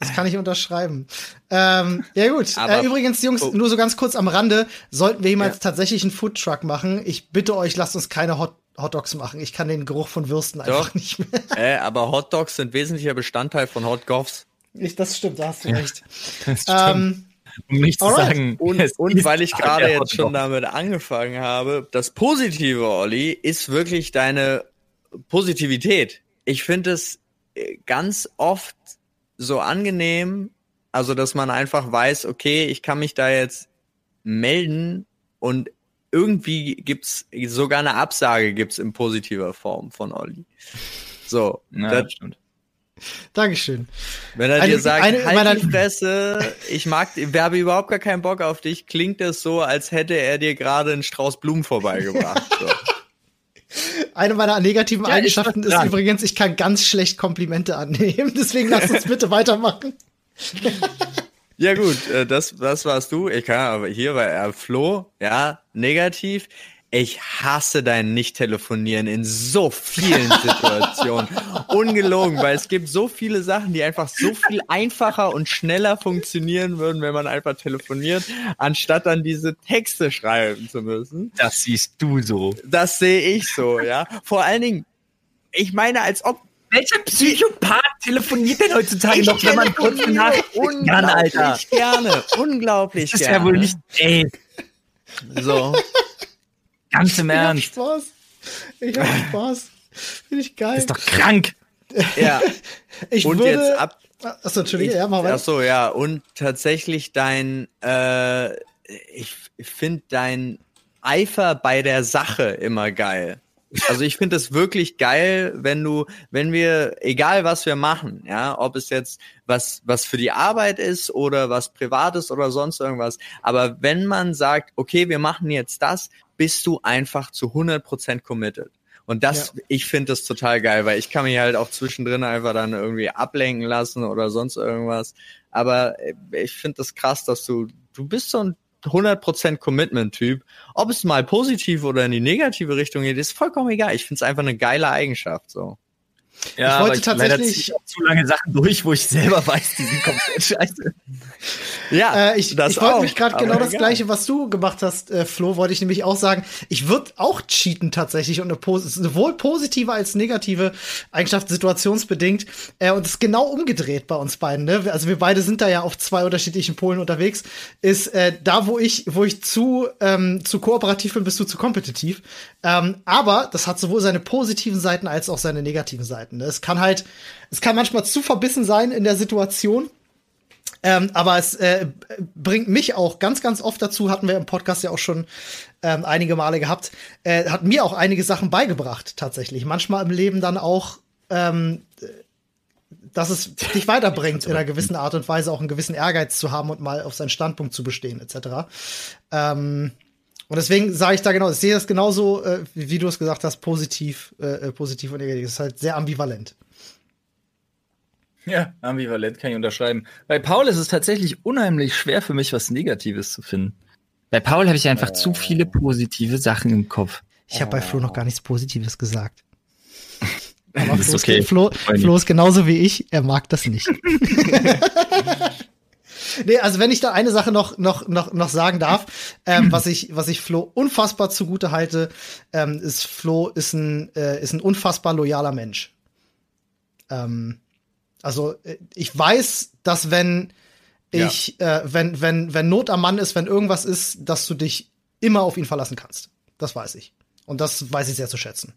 Das kann ich unterschreiben. Ähm, ja gut. äh, übrigens, Jungs, oh. nur so ganz kurz am Rande, sollten wir jemals ja. tatsächlich einen Foodtruck machen, ich bitte euch, lasst uns keine Hot Hotdogs machen. Ich kann den Geruch von Würsten Doch. einfach nicht mehr. Äh, aber Hotdogs sind wesentlicher Bestandteil von Hotgoffs. Ich, das stimmt, da hast du recht. Das stimmt. Ähm, um nicht zu sagen. Und, und weil ich gerade jetzt schon damit angefangen habe, das Positive, Olli, ist wirklich deine Positivität. Ich finde es äh, ganz oft so angenehm, also dass man einfach weiß, okay, ich kann mich da jetzt melden und irgendwie gibt's sogar eine Absage gibt's in positiver Form von Olli. So, ja, das stimmt. Dankeschön. Wenn er eine, dir sagt, eine, halt die Fresse, ich mag, ich habe überhaupt gar keinen Bock auf dich, klingt das so, als hätte er dir gerade einen Strauß Blumen vorbeigebracht. So. Eine meiner negativen ja, Eigenschaften ist, ist übrigens, ich kann ganz schlecht Komplimente annehmen. Deswegen lass uns bitte weitermachen. Ja gut, äh, das, das warst du. Ich kann aber hier bei äh, Flo, ja, negativ. Ich hasse dein Nicht-Telefonieren in so vielen Situationen. Ungelogen, weil es gibt so viele Sachen, die einfach so viel einfacher und schneller funktionieren würden, wenn man einfach telefoniert, anstatt dann diese Texte schreiben zu müssen. Das siehst du so. Das sehe ich so, ja. Vor allen Dingen, ich meine, als ob welcher Psychopath telefoniert denn heutzutage ich noch, wenn man kurz nach unglaublich Alter. gerne, unglaublich das ist gerne. ja wohl nicht, ey. So. Ganz im Ernst. Ich hab Spaß. Ich hab Spaß. Finde ich geil. Das ist doch krank. Ja. ich und würde, jetzt ab. Achso, Entschuldigung, ja, mal weiter. Achso, ja. Und tatsächlich dein, äh, ich finde dein Eifer bei der Sache immer geil. Also ich finde es wirklich geil, wenn du, wenn wir, egal was wir machen, ja, ob es jetzt was, was für die Arbeit ist oder was Privates oder sonst irgendwas, aber wenn man sagt, okay, wir machen jetzt das, bist du einfach zu 100% committed. Und das, ja. ich finde das total geil, weil ich kann mich halt auch zwischendrin einfach dann irgendwie ablenken lassen oder sonst irgendwas. Aber äh, ich finde das krass, dass du, du bist so ein 100% Commitment-Typ. Ob es mal positiv oder in die negative Richtung geht, ist vollkommen egal. Ich finde es einfach eine geile Eigenschaft, so. Ja, ich wollte ich tatsächlich auch zu lange Sachen durch, wo ich selber weiß, die sind komplett scheiße. Ja, äh, ich, ich wollte mich gerade genau das gleiche, was du gemacht hast, äh, Flo, wollte ich nämlich auch sagen. Ich würde auch cheaten tatsächlich und Pos sowohl positive als negative Eigenschaft situationsbedingt. Äh, und es ist genau umgedreht bei uns beiden. Ne? Also wir beide sind da ja auf zwei unterschiedlichen Polen unterwegs. Ist äh, da, wo ich, wo ich zu ähm, zu kooperativ bin, bist du zu kompetitiv. Ähm, aber das hat sowohl seine positiven Seiten als auch seine negativen Seiten. Ne? Es kann halt, es kann manchmal zu verbissen sein in der Situation. Ähm, aber es äh, bringt mich auch ganz, ganz oft dazu, hatten wir im Podcast ja auch schon ähm, einige Male gehabt, äh, hat mir auch einige Sachen beigebracht, tatsächlich. Manchmal im Leben dann auch, ähm, dass es dich weiterbringt, in einer gewissen Art und Weise auch einen gewissen Ehrgeiz zu haben und mal auf seinen Standpunkt zu bestehen, etc. Ähm, Und deswegen sage ich da genau, ich sehe das genauso, äh, wie, du es gesagt hast, positiv, äh, äh positiv und negativ. Das ist halt sehr ambivalent. Ja, ambivalent kann ich unterschreiben. Bei Paul ist es tatsächlich unheimlich schwer für mich, was Negatives zu finden. Bei Paul habe ich einfach oh. zu viele positive Sachen im Kopf. Ich habe bei Flo noch gar nichts Positives gesagt. Aber Flo, ist okay. Flo, Flo ist genauso wie ich, er mag das nicht. nee, also wenn ich da eine Sache noch, noch, noch, noch sagen darf, ähm, was ich, was ich Flo unfassbar zugute halte, ähm, ist Flo ist ein, äh, ist ein unfassbar loyaler Mensch. Ähm, also äh, ich weiß, dass wenn ich, ja. äh, wenn, wenn, wenn Not am Mann ist, wenn irgendwas ist, dass du dich immer auf ihn verlassen kannst. Das weiß ich. Und das weiß ich sehr zu schätzen.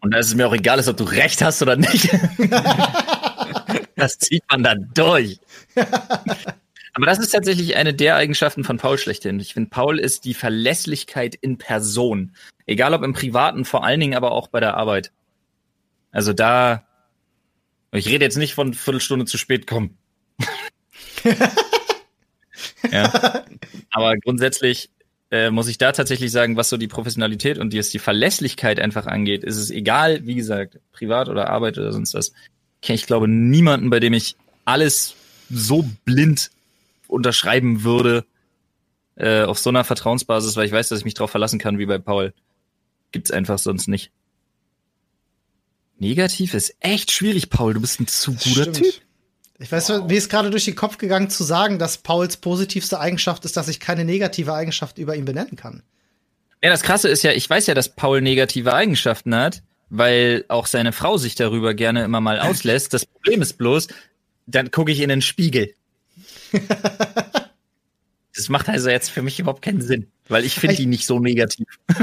Und da ist es mir auch egal, ob du recht hast oder nicht. das zieht man dann durch. Aber das ist tatsächlich eine der Eigenschaften von Paul schlechthin. Ich finde, Paul ist die Verlässlichkeit in Person. Egal ob im Privaten, vor allen Dingen aber auch bei der Arbeit. Also da, ich rede jetzt nicht von Viertelstunde zu spät kommen. ja. Aber grundsätzlich äh, muss ich da tatsächlich sagen, was so die Professionalität und die, die Verlässlichkeit einfach angeht, ist es egal, wie gesagt, privat oder Arbeit oder sonst was. Ich glaube niemanden, bei dem ich alles so blind unterschreiben würde äh, auf so einer Vertrauensbasis, weil ich weiß, dass ich mich darauf verlassen kann, wie bei Paul. Gibt's einfach sonst nicht. Negativ ist echt schwierig, Paul. Du bist ein zu guter Typ. Ich weiß, wow. mir ist gerade durch den Kopf gegangen zu sagen, dass Pauls positivste Eigenschaft ist, dass ich keine negative Eigenschaft über ihn benennen kann. Ja, das Krasse ist ja, ich weiß ja, dass Paul negative Eigenschaften hat, weil auch seine Frau sich darüber gerne immer mal auslässt. Das Problem ist bloß, dann gucke ich in den Spiegel. das macht also jetzt für mich überhaupt keinen Sinn, weil ich finde die nicht so negativ.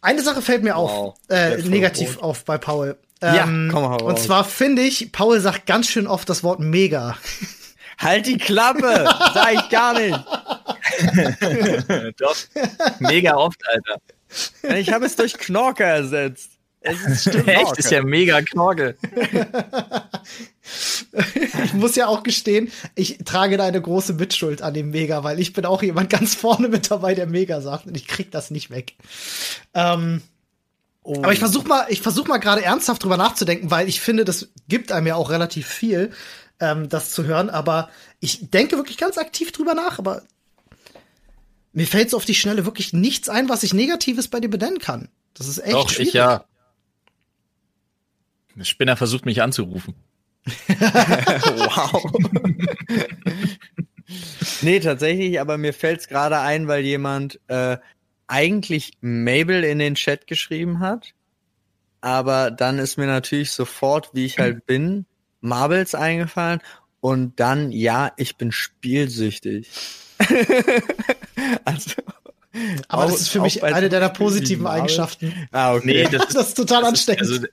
Eine Sache fällt mir wow, auf, äh, negativ auf bei Paul. Ähm, ja, komm mal. Und zwar finde ich, Paul sagt ganz schön oft das Wort mega. Halt die Klappe! Sag ich gar nicht. Doch. Mega oft, Alter. Ich habe es durch Knorke ersetzt. Es ist Echt, ist ja mega Knorke. Ich muss ja auch gestehen, ich trage da eine große Mitschuld an dem Mega, weil ich bin auch jemand ganz vorne mit dabei, der Mega sagt und ich krieg das nicht weg. Ähm, Oh. Aber ich versuche mal, ich versuche mal gerade ernsthaft drüber nachzudenken, weil ich finde, das gibt einem ja auch relativ viel, ähm, das zu hören. Aber ich denke wirklich ganz aktiv drüber nach. Aber mir fällt so auf die Schnelle wirklich nichts ein, was ich Negatives bei dir benennen kann. Das ist echt Doch, schwierig. ich ja. Der Spinner versucht mich anzurufen. wow. nee, tatsächlich, aber mir fällt es gerade ein, weil jemand äh, eigentlich Mabel in den Chat geschrieben hat. Aber dann ist mir natürlich sofort, wie ich halt bin, Marbles eingefallen. Und dann, ja, ich bin spielsüchtig. also, aber auch, das ist für mich eine deiner positiven Eigenschaften. Ah, okay. Nee, das, ist, das ist total das ansteckend. Ist, also,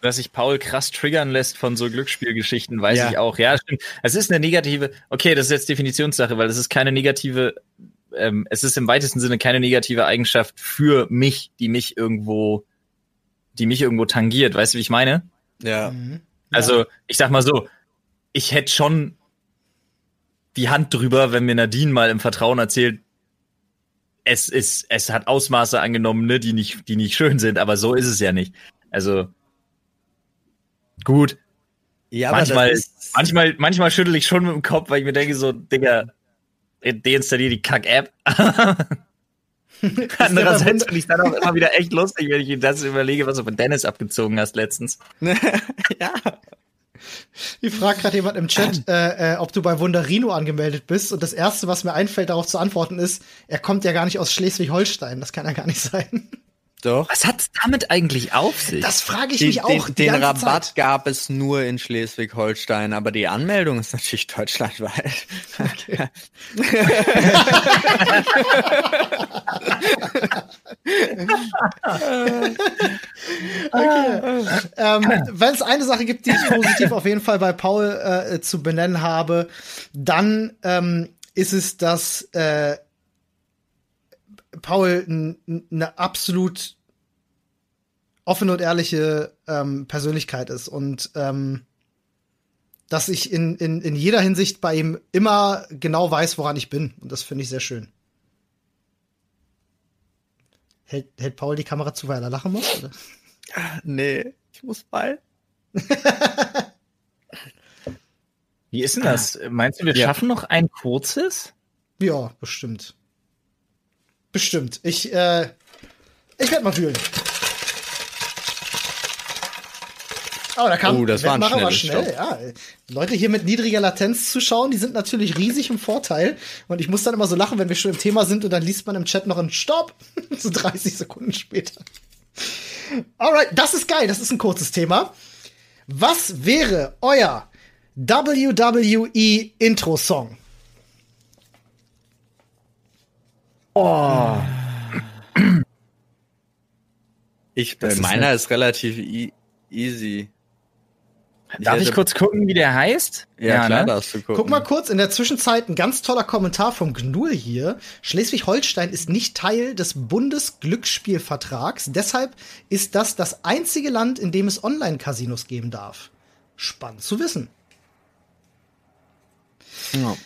dass sich Paul krass triggern lässt von so Glücksspielgeschichten, weiß ja. ich auch. Ja, stimmt. Es ist eine negative, okay, das ist jetzt Definitionssache, weil es ist keine negative ähm, es ist im weitesten Sinne keine negative Eigenschaft für mich, die mich irgendwo, die mich irgendwo tangiert. Weißt du, wie ich meine? Ja. Mhm. Also, ich sag mal so, ich hätte schon die Hand drüber, wenn mir Nadine mal im Vertrauen erzählt, es ist, es hat Ausmaße angenommen, ne, die nicht, die nicht schön sind, aber so ist es ja nicht. Also, gut. Ja, manchmal, manchmal, manchmal schüttel ich schon mit dem Kopf, weil ich mir denke so, Digga, deinstalliere die Kack-App. Andererseits finde ich dann auch immer wieder echt lustig, wenn ich mir das überlege, was du von Dennis abgezogen hast letztens. ja. Ich frage gerade jemand im Chat, äh, äh, ob du bei Wunderino angemeldet bist. Und das Erste, was mir einfällt, darauf zu antworten, ist, er kommt ja gar nicht aus Schleswig-Holstein. Das kann ja gar nicht sein. Doch. Was hat damit eigentlich auf sich? Das frage ich den, mich auch. Den, den Rabatt Zeit. gab es nur in Schleswig-Holstein, aber die Anmeldung ist natürlich deutschlandweit. Okay. okay. ähm, Wenn es eine Sache gibt, die ich positiv auf jeden Fall bei Paul äh, zu benennen habe, dann ähm, ist es, dass äh, Paul eine absolut offene und ehrliche ähm, Persönlichkeit ist und ähm, dass ich in, in, in jeder Hinsicht bei ihm immer genau weiß, woran ich bin. Und das finde ich sehr schön. Hält, hält Paul die Kamera zu, weil er lachen muss? Oder? Nee, ich muss bald. Wie ist denn das? Meinst du, wir ja. schaffen noch ein kurzes? Ja, bestimmt. Bestimmt. Ich, äh, ich werde mal wühlen. Oh, da kam, oh, das war ein wir schnell. Ja, Leute hier mit niedriger Latenz zuschauen, die sind natürlich riesig im Vorteil. Und ich muss dann immer so lachen, wenn wir schon im Thema sind und dann liest man im Chat noch einen Stopp. so 30 Sekunden später. Alright, das ist geil. Das ist ein kurzes Thema. Was wäre euer WWE Intro-Song? Oh. Ich, meiner ist relativ e easy. Darf ich, ich kurz gucken, wie der heißt? Ja, ja klar, ne? darfst du gucken. Guck mal kurz, in der Zwischenzeit ein ganz toller Kommentar vom Gnul hier. Schleswig-Holstein ist nicht Teil des Bundesglücksspielvertrags. Deshalb ist das das einzige Land, in dem es Online-Casinos geben darf. Spannend zu wissen. Ja.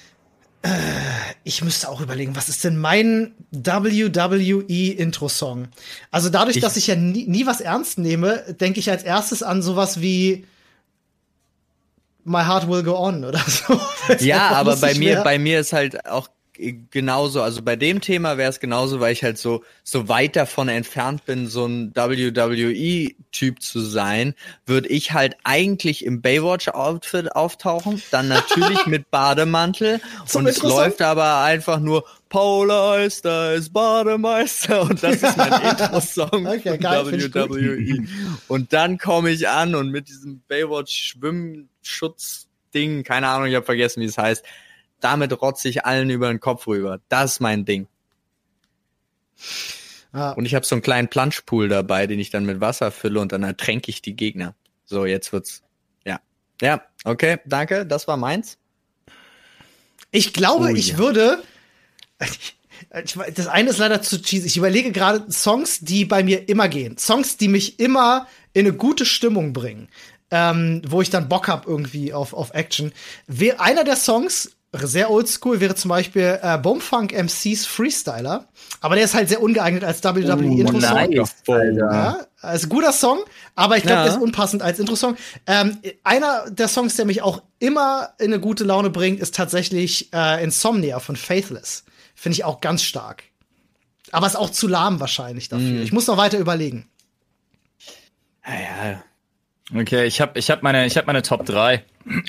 Ich müsste auch überlegen, was ist denn mein WWE-Intro-Song? Also dadurch, ich dass ich ja nie, nie was ernst nehme, denke ich als erstes an sowas wie My Heart Will Go On oder so. ja, aber bei mir, bei mir ist halt auch genauso, also bei dem Thema wäre es genauso, weil ich halt so, so weit davon entfernt bin, so ein WWE-Typ zu sein, würde ich halt eigentlich im Baywatch-Outfit auftauchen, dann natürlich mit Bademantel und es läuft aber einfach nur Paula ist da ist Bademeister und das ist mein Intro-Song okay, WWE. Und dann komme ich an und mit diesem Baywatch-Schwimmschutz-Ding, keine Ahnung, ich habe vergessen, wie es heißt, damit rotze ich allen über den Kopf rüber. Das ist mein Ding. Ah. Und ich habe so einen kleinen Planschpool dabei, den ich dann mit Wasser fülle und dann ertränke ich die Gegner. So, jetzt wird's. Ja. Ja, okay, danke, das war meins. Ich glaube, oh, ich ja. würde. Das eine ist leider zu cheesy. Ich überlege gerade Songs, die bei mir immer gehen. Songs, die mich immer in eine gute Stimmung bringen. Ähm, wo ich dann Bock hab irgendwie auf, auf Action. Einer der Songs, sehr oldschool wäre zum Beispiel äh, Bombfunk MCs Freestyler. Aber der ist halt sehr ungeeignet als WWE-Intro-Song. Nice, ja, also guter Song, aber ich glaube, ja. der ist unpassend als Intro-Song. Ähm, einer der Songs, der mich auch immer in eine gute Laune bringt, ist tatsächlich äh, Insomnia von Faithless. Finde ich auch ganz stark. Aber ist auch zu lahm wahrscheinlich dafür. Mm. Ich muss noch weiter überlegen. Ja, ja. Okay, ich habe ich hab meine, ich hab meine Top 3.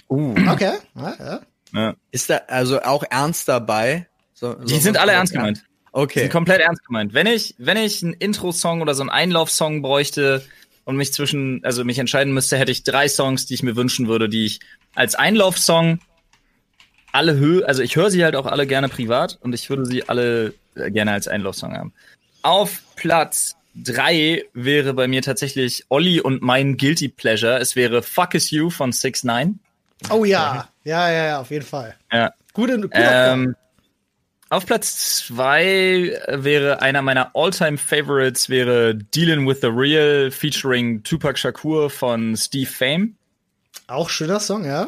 Uh. Okay, ja, ja. Ja. Ist da also auch ernst dabei? So, die sind alle ernst gemeint. Okay. Die sind komplett ernst gemeint. Wenn ich, wenn ich einen Intro-Song oder so einen Einlaufsong bräuchte und mich zwischen, also mich entscheiden müsste, hätte ich drei Songs, die ich mir wünschen würde, die ich als Einlaufsong alle höre, also ich höre sie halt auch alle gerne privat und ich würde sie alle äh, gerne als Einlaufsong haben. Auf Platz drei wäre bei mir tatsächlich Olli und mein Guilty Pleasure. Es wäre Fuck Is You von 6 9 Oh ja, ja, ja, ja, auf jeden Fall. Ja. Gute, guter ähm, auf Platz zwei wäre einer meiner All-Time Favorites wäre Dealing with the Real featuring Tupac Shakur von Steve Fame. Auch schöner Song, ja.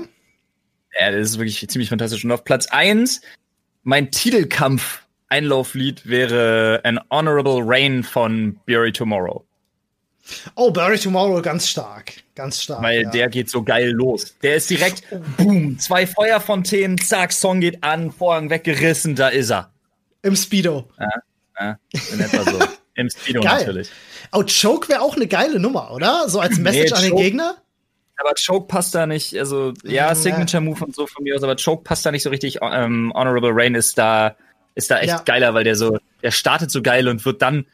Ja, das ist wirklich ziemlich fantastisch. Und auf Platz eins mein Titelkampf Einlauflied wäre An Honorable Rain von Bury Tomorrow. Oh, Bury Tomorrow ganz stark. Ganz stark. Weil ja. der geht so geil los. Der ist direkt, boom, zwei Feuerfontänen, zack, Song geht an, Vorhang weggerissen, da ist er. Im Speedo. Ja, ja in etwa so. Im Speedo geil. natürlich. Oh, Choke wäre auch eine geile Nummer, oder? So als Message nee, an den Gegner? Aber Choke passt da nicht, also ja, Signature Move und so von mir aus, aber Choke passt da nicht so richtig. Ähm, Honorable Rain ist da, ist da echt ja. geiler, weil der so, der startet so geil und wird dann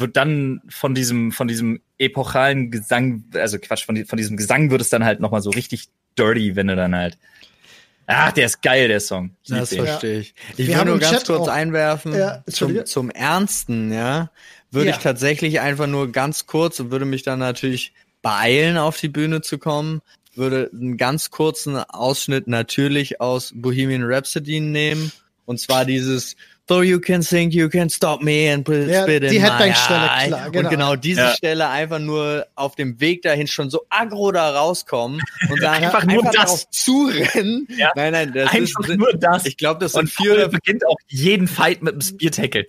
wird dann von diesem, von diesem epochalen Gesang, also Quatsch, von, von diesem Gesang wird es dann halt nochmal so richtig dirty, wenn du dann halt. Ach, der ist geil, der Song. Ich das verstehe ich. Ich will nur ganz Chat kurz auch. einwerfen ja, zum, zum Ernsten, ja. Würde ja. ich tatsächlich einfach nur ganz kurz und würde mich dann natürlich beeilen, auf die Bühne zu kommen, würde einen ganz kurzen Ausschnitt natürlich aus Bohemian Rhapsody nehmen. Und zwar dieses Though you can think you can stop me and put ja, spit in die Headbang-Stelle, klar, genau. Und genau diese ja. Stelle einfach nur auf dem Weg dahin schon so aggro da rauskommen und sagen, einfach, nur einfach das zurennen. Ja. Nein, nein, das einfach ist nur das. Ich glaube, das sind und vier oder beginnt auch jeden Fight mit einem Spear Tackle.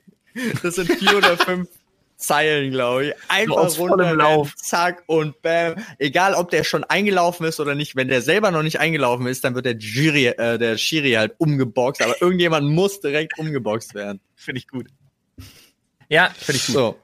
Das sind vier oder fünf Zeilen, glaube ich. Einfach so runter, Lauf. zack und bam. Egal, ob der schon eingelaufen ist oder nicht. Wenn der selber noch nicht eingelaufen ist, dann wird der Jury, äh, der Schiri halt umgeboxt. Aber irgendjemand muss direkt umgeboxt werden. Finde ich gut. Ja, finde ich gut. So.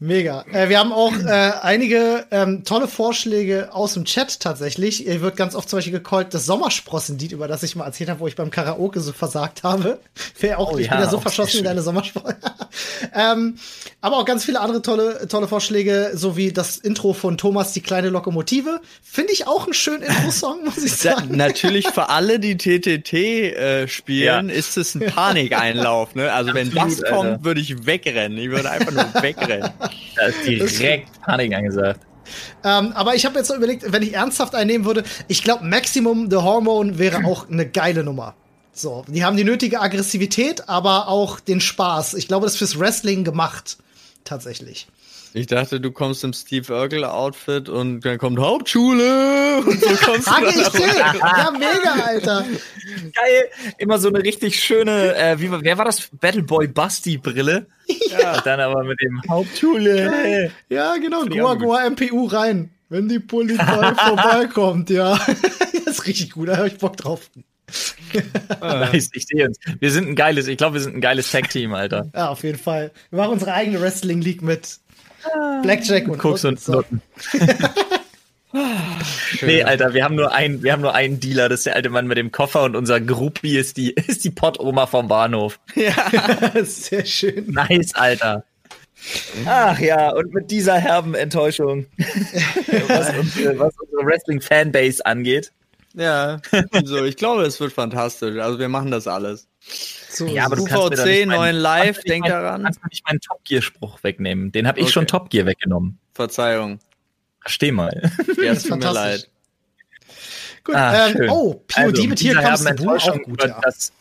Mega. Äh, wir haben auch äh, einige ähm, tolle Vorschläge aus dem Chat tatsächlich. Hier wird ganz oft zum Beispiel gecallt das Sommersprossenlied, über das ich mal erzählt habe, wo ich beim Karaoke so versagt habe. Wäre auch, oh, ich ja, bin ja so verschossen in deine Sommersprossen. ähm, aber auch ganz viele andere tolle, tolle Vorschläge, so wie das Intro von Thomas, die kleine Lokomotive. Finde ich auch einen schönen Intro-Song, muss ich sagen. Da, natürlich für alle, die TTT äh, spielen, ja. ist es ein Panikeinlauf. Ne? Also wenn das kommt, würde ich wegrennen. Ich würde einfach nur wegrennen. Da ist direkt Panik angesagt. Ähm, aber ich habe jetzt so überlegt, wenn ich ernsthaft einnehmen würde, ich glaube, Maximum the Hormone wäre auch eine geile Nummer. So, die haben die nötige Aggressivität, aber auch den Spaß. Ich glaube, das ist fürs Wrestling gemacht. Tatsächlich. Ich dachte, du kommst im Steve Urkel Outfit und dann kommt Hauptschule und so kommst du dann Ja, mega, Alter. Geil. Immer so eine richtig schöne, äh, wie, wer war das? Battleboy Busty Brille. Ja. dann aber mit dem Hauptschule. Ja, genau. Goa Goa MPU rein. Wenn die Polizei vorbeikommt, ja. das ist richtig gut, da habe ich Bock drauf. nice, ich sehe uns. Wir sind ein geiles, ich glaube, wir sind ein geiles Tag-Team, Alter. Ja, auf jeden Fall. Wir machen unsere eigene Wrestling-League mit Blackjack und Koks und Nutten. nee, Alter, wir haben nur einen, wir haben nur einen Dealer, das ist der alte Mann mit dem Koffer und unser Gruppi ist die, ist die Pottoma vom Bahnhof. Ja, sehr schön. Nice, Alter. Ach ja, und mit dieser herben Enttäuschung, was, unsere, was unsere Wrestling-Fanbase angeht. Ja, also ich glaube, es wird fantastisch. Also wir machen das alles. So, ja, aber UVC, neuen Live, denk daran. Du kannst du nicht meinen Top Gear-Spruch wegnehmen. Den habe ich okay. schon Top Gear weggenommen. Verzeihung. Versteh mal. Ja, es tut mir leid. Gut, ah, ähm, oh, POD also, mit hier kommst du auch gut, ja. Das,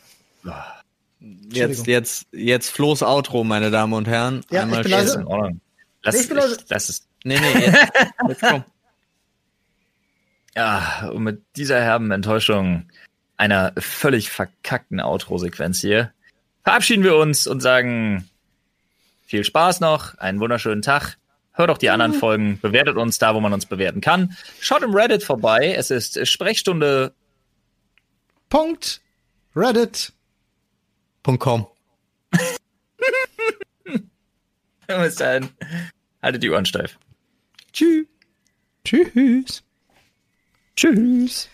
Jetzt, jetzt, jetzt Flo's Outro, meine Damen und Herren. Ja, Einmal ich bin leise. Lass, ich bin leise. Lass es. Nee, nee, jetzt, jetzt komm. Ja, und mit dieser herben Enttäuschung einer völlig verkackten Outro-Sequenz hier verabschieden wir uns und sagen viel Spaß noch, einen wunderschönen Tag. Hört auch die anderen Folgen, bewertet uns da, wo man uns bewerten kann. Schaut im Reddit vorbei. Es ist Sprechstunde. Punkt. Reddit. .com. Bis dann. Haltet die Ohren steif. Tschüss. Tschüss. Tschüss.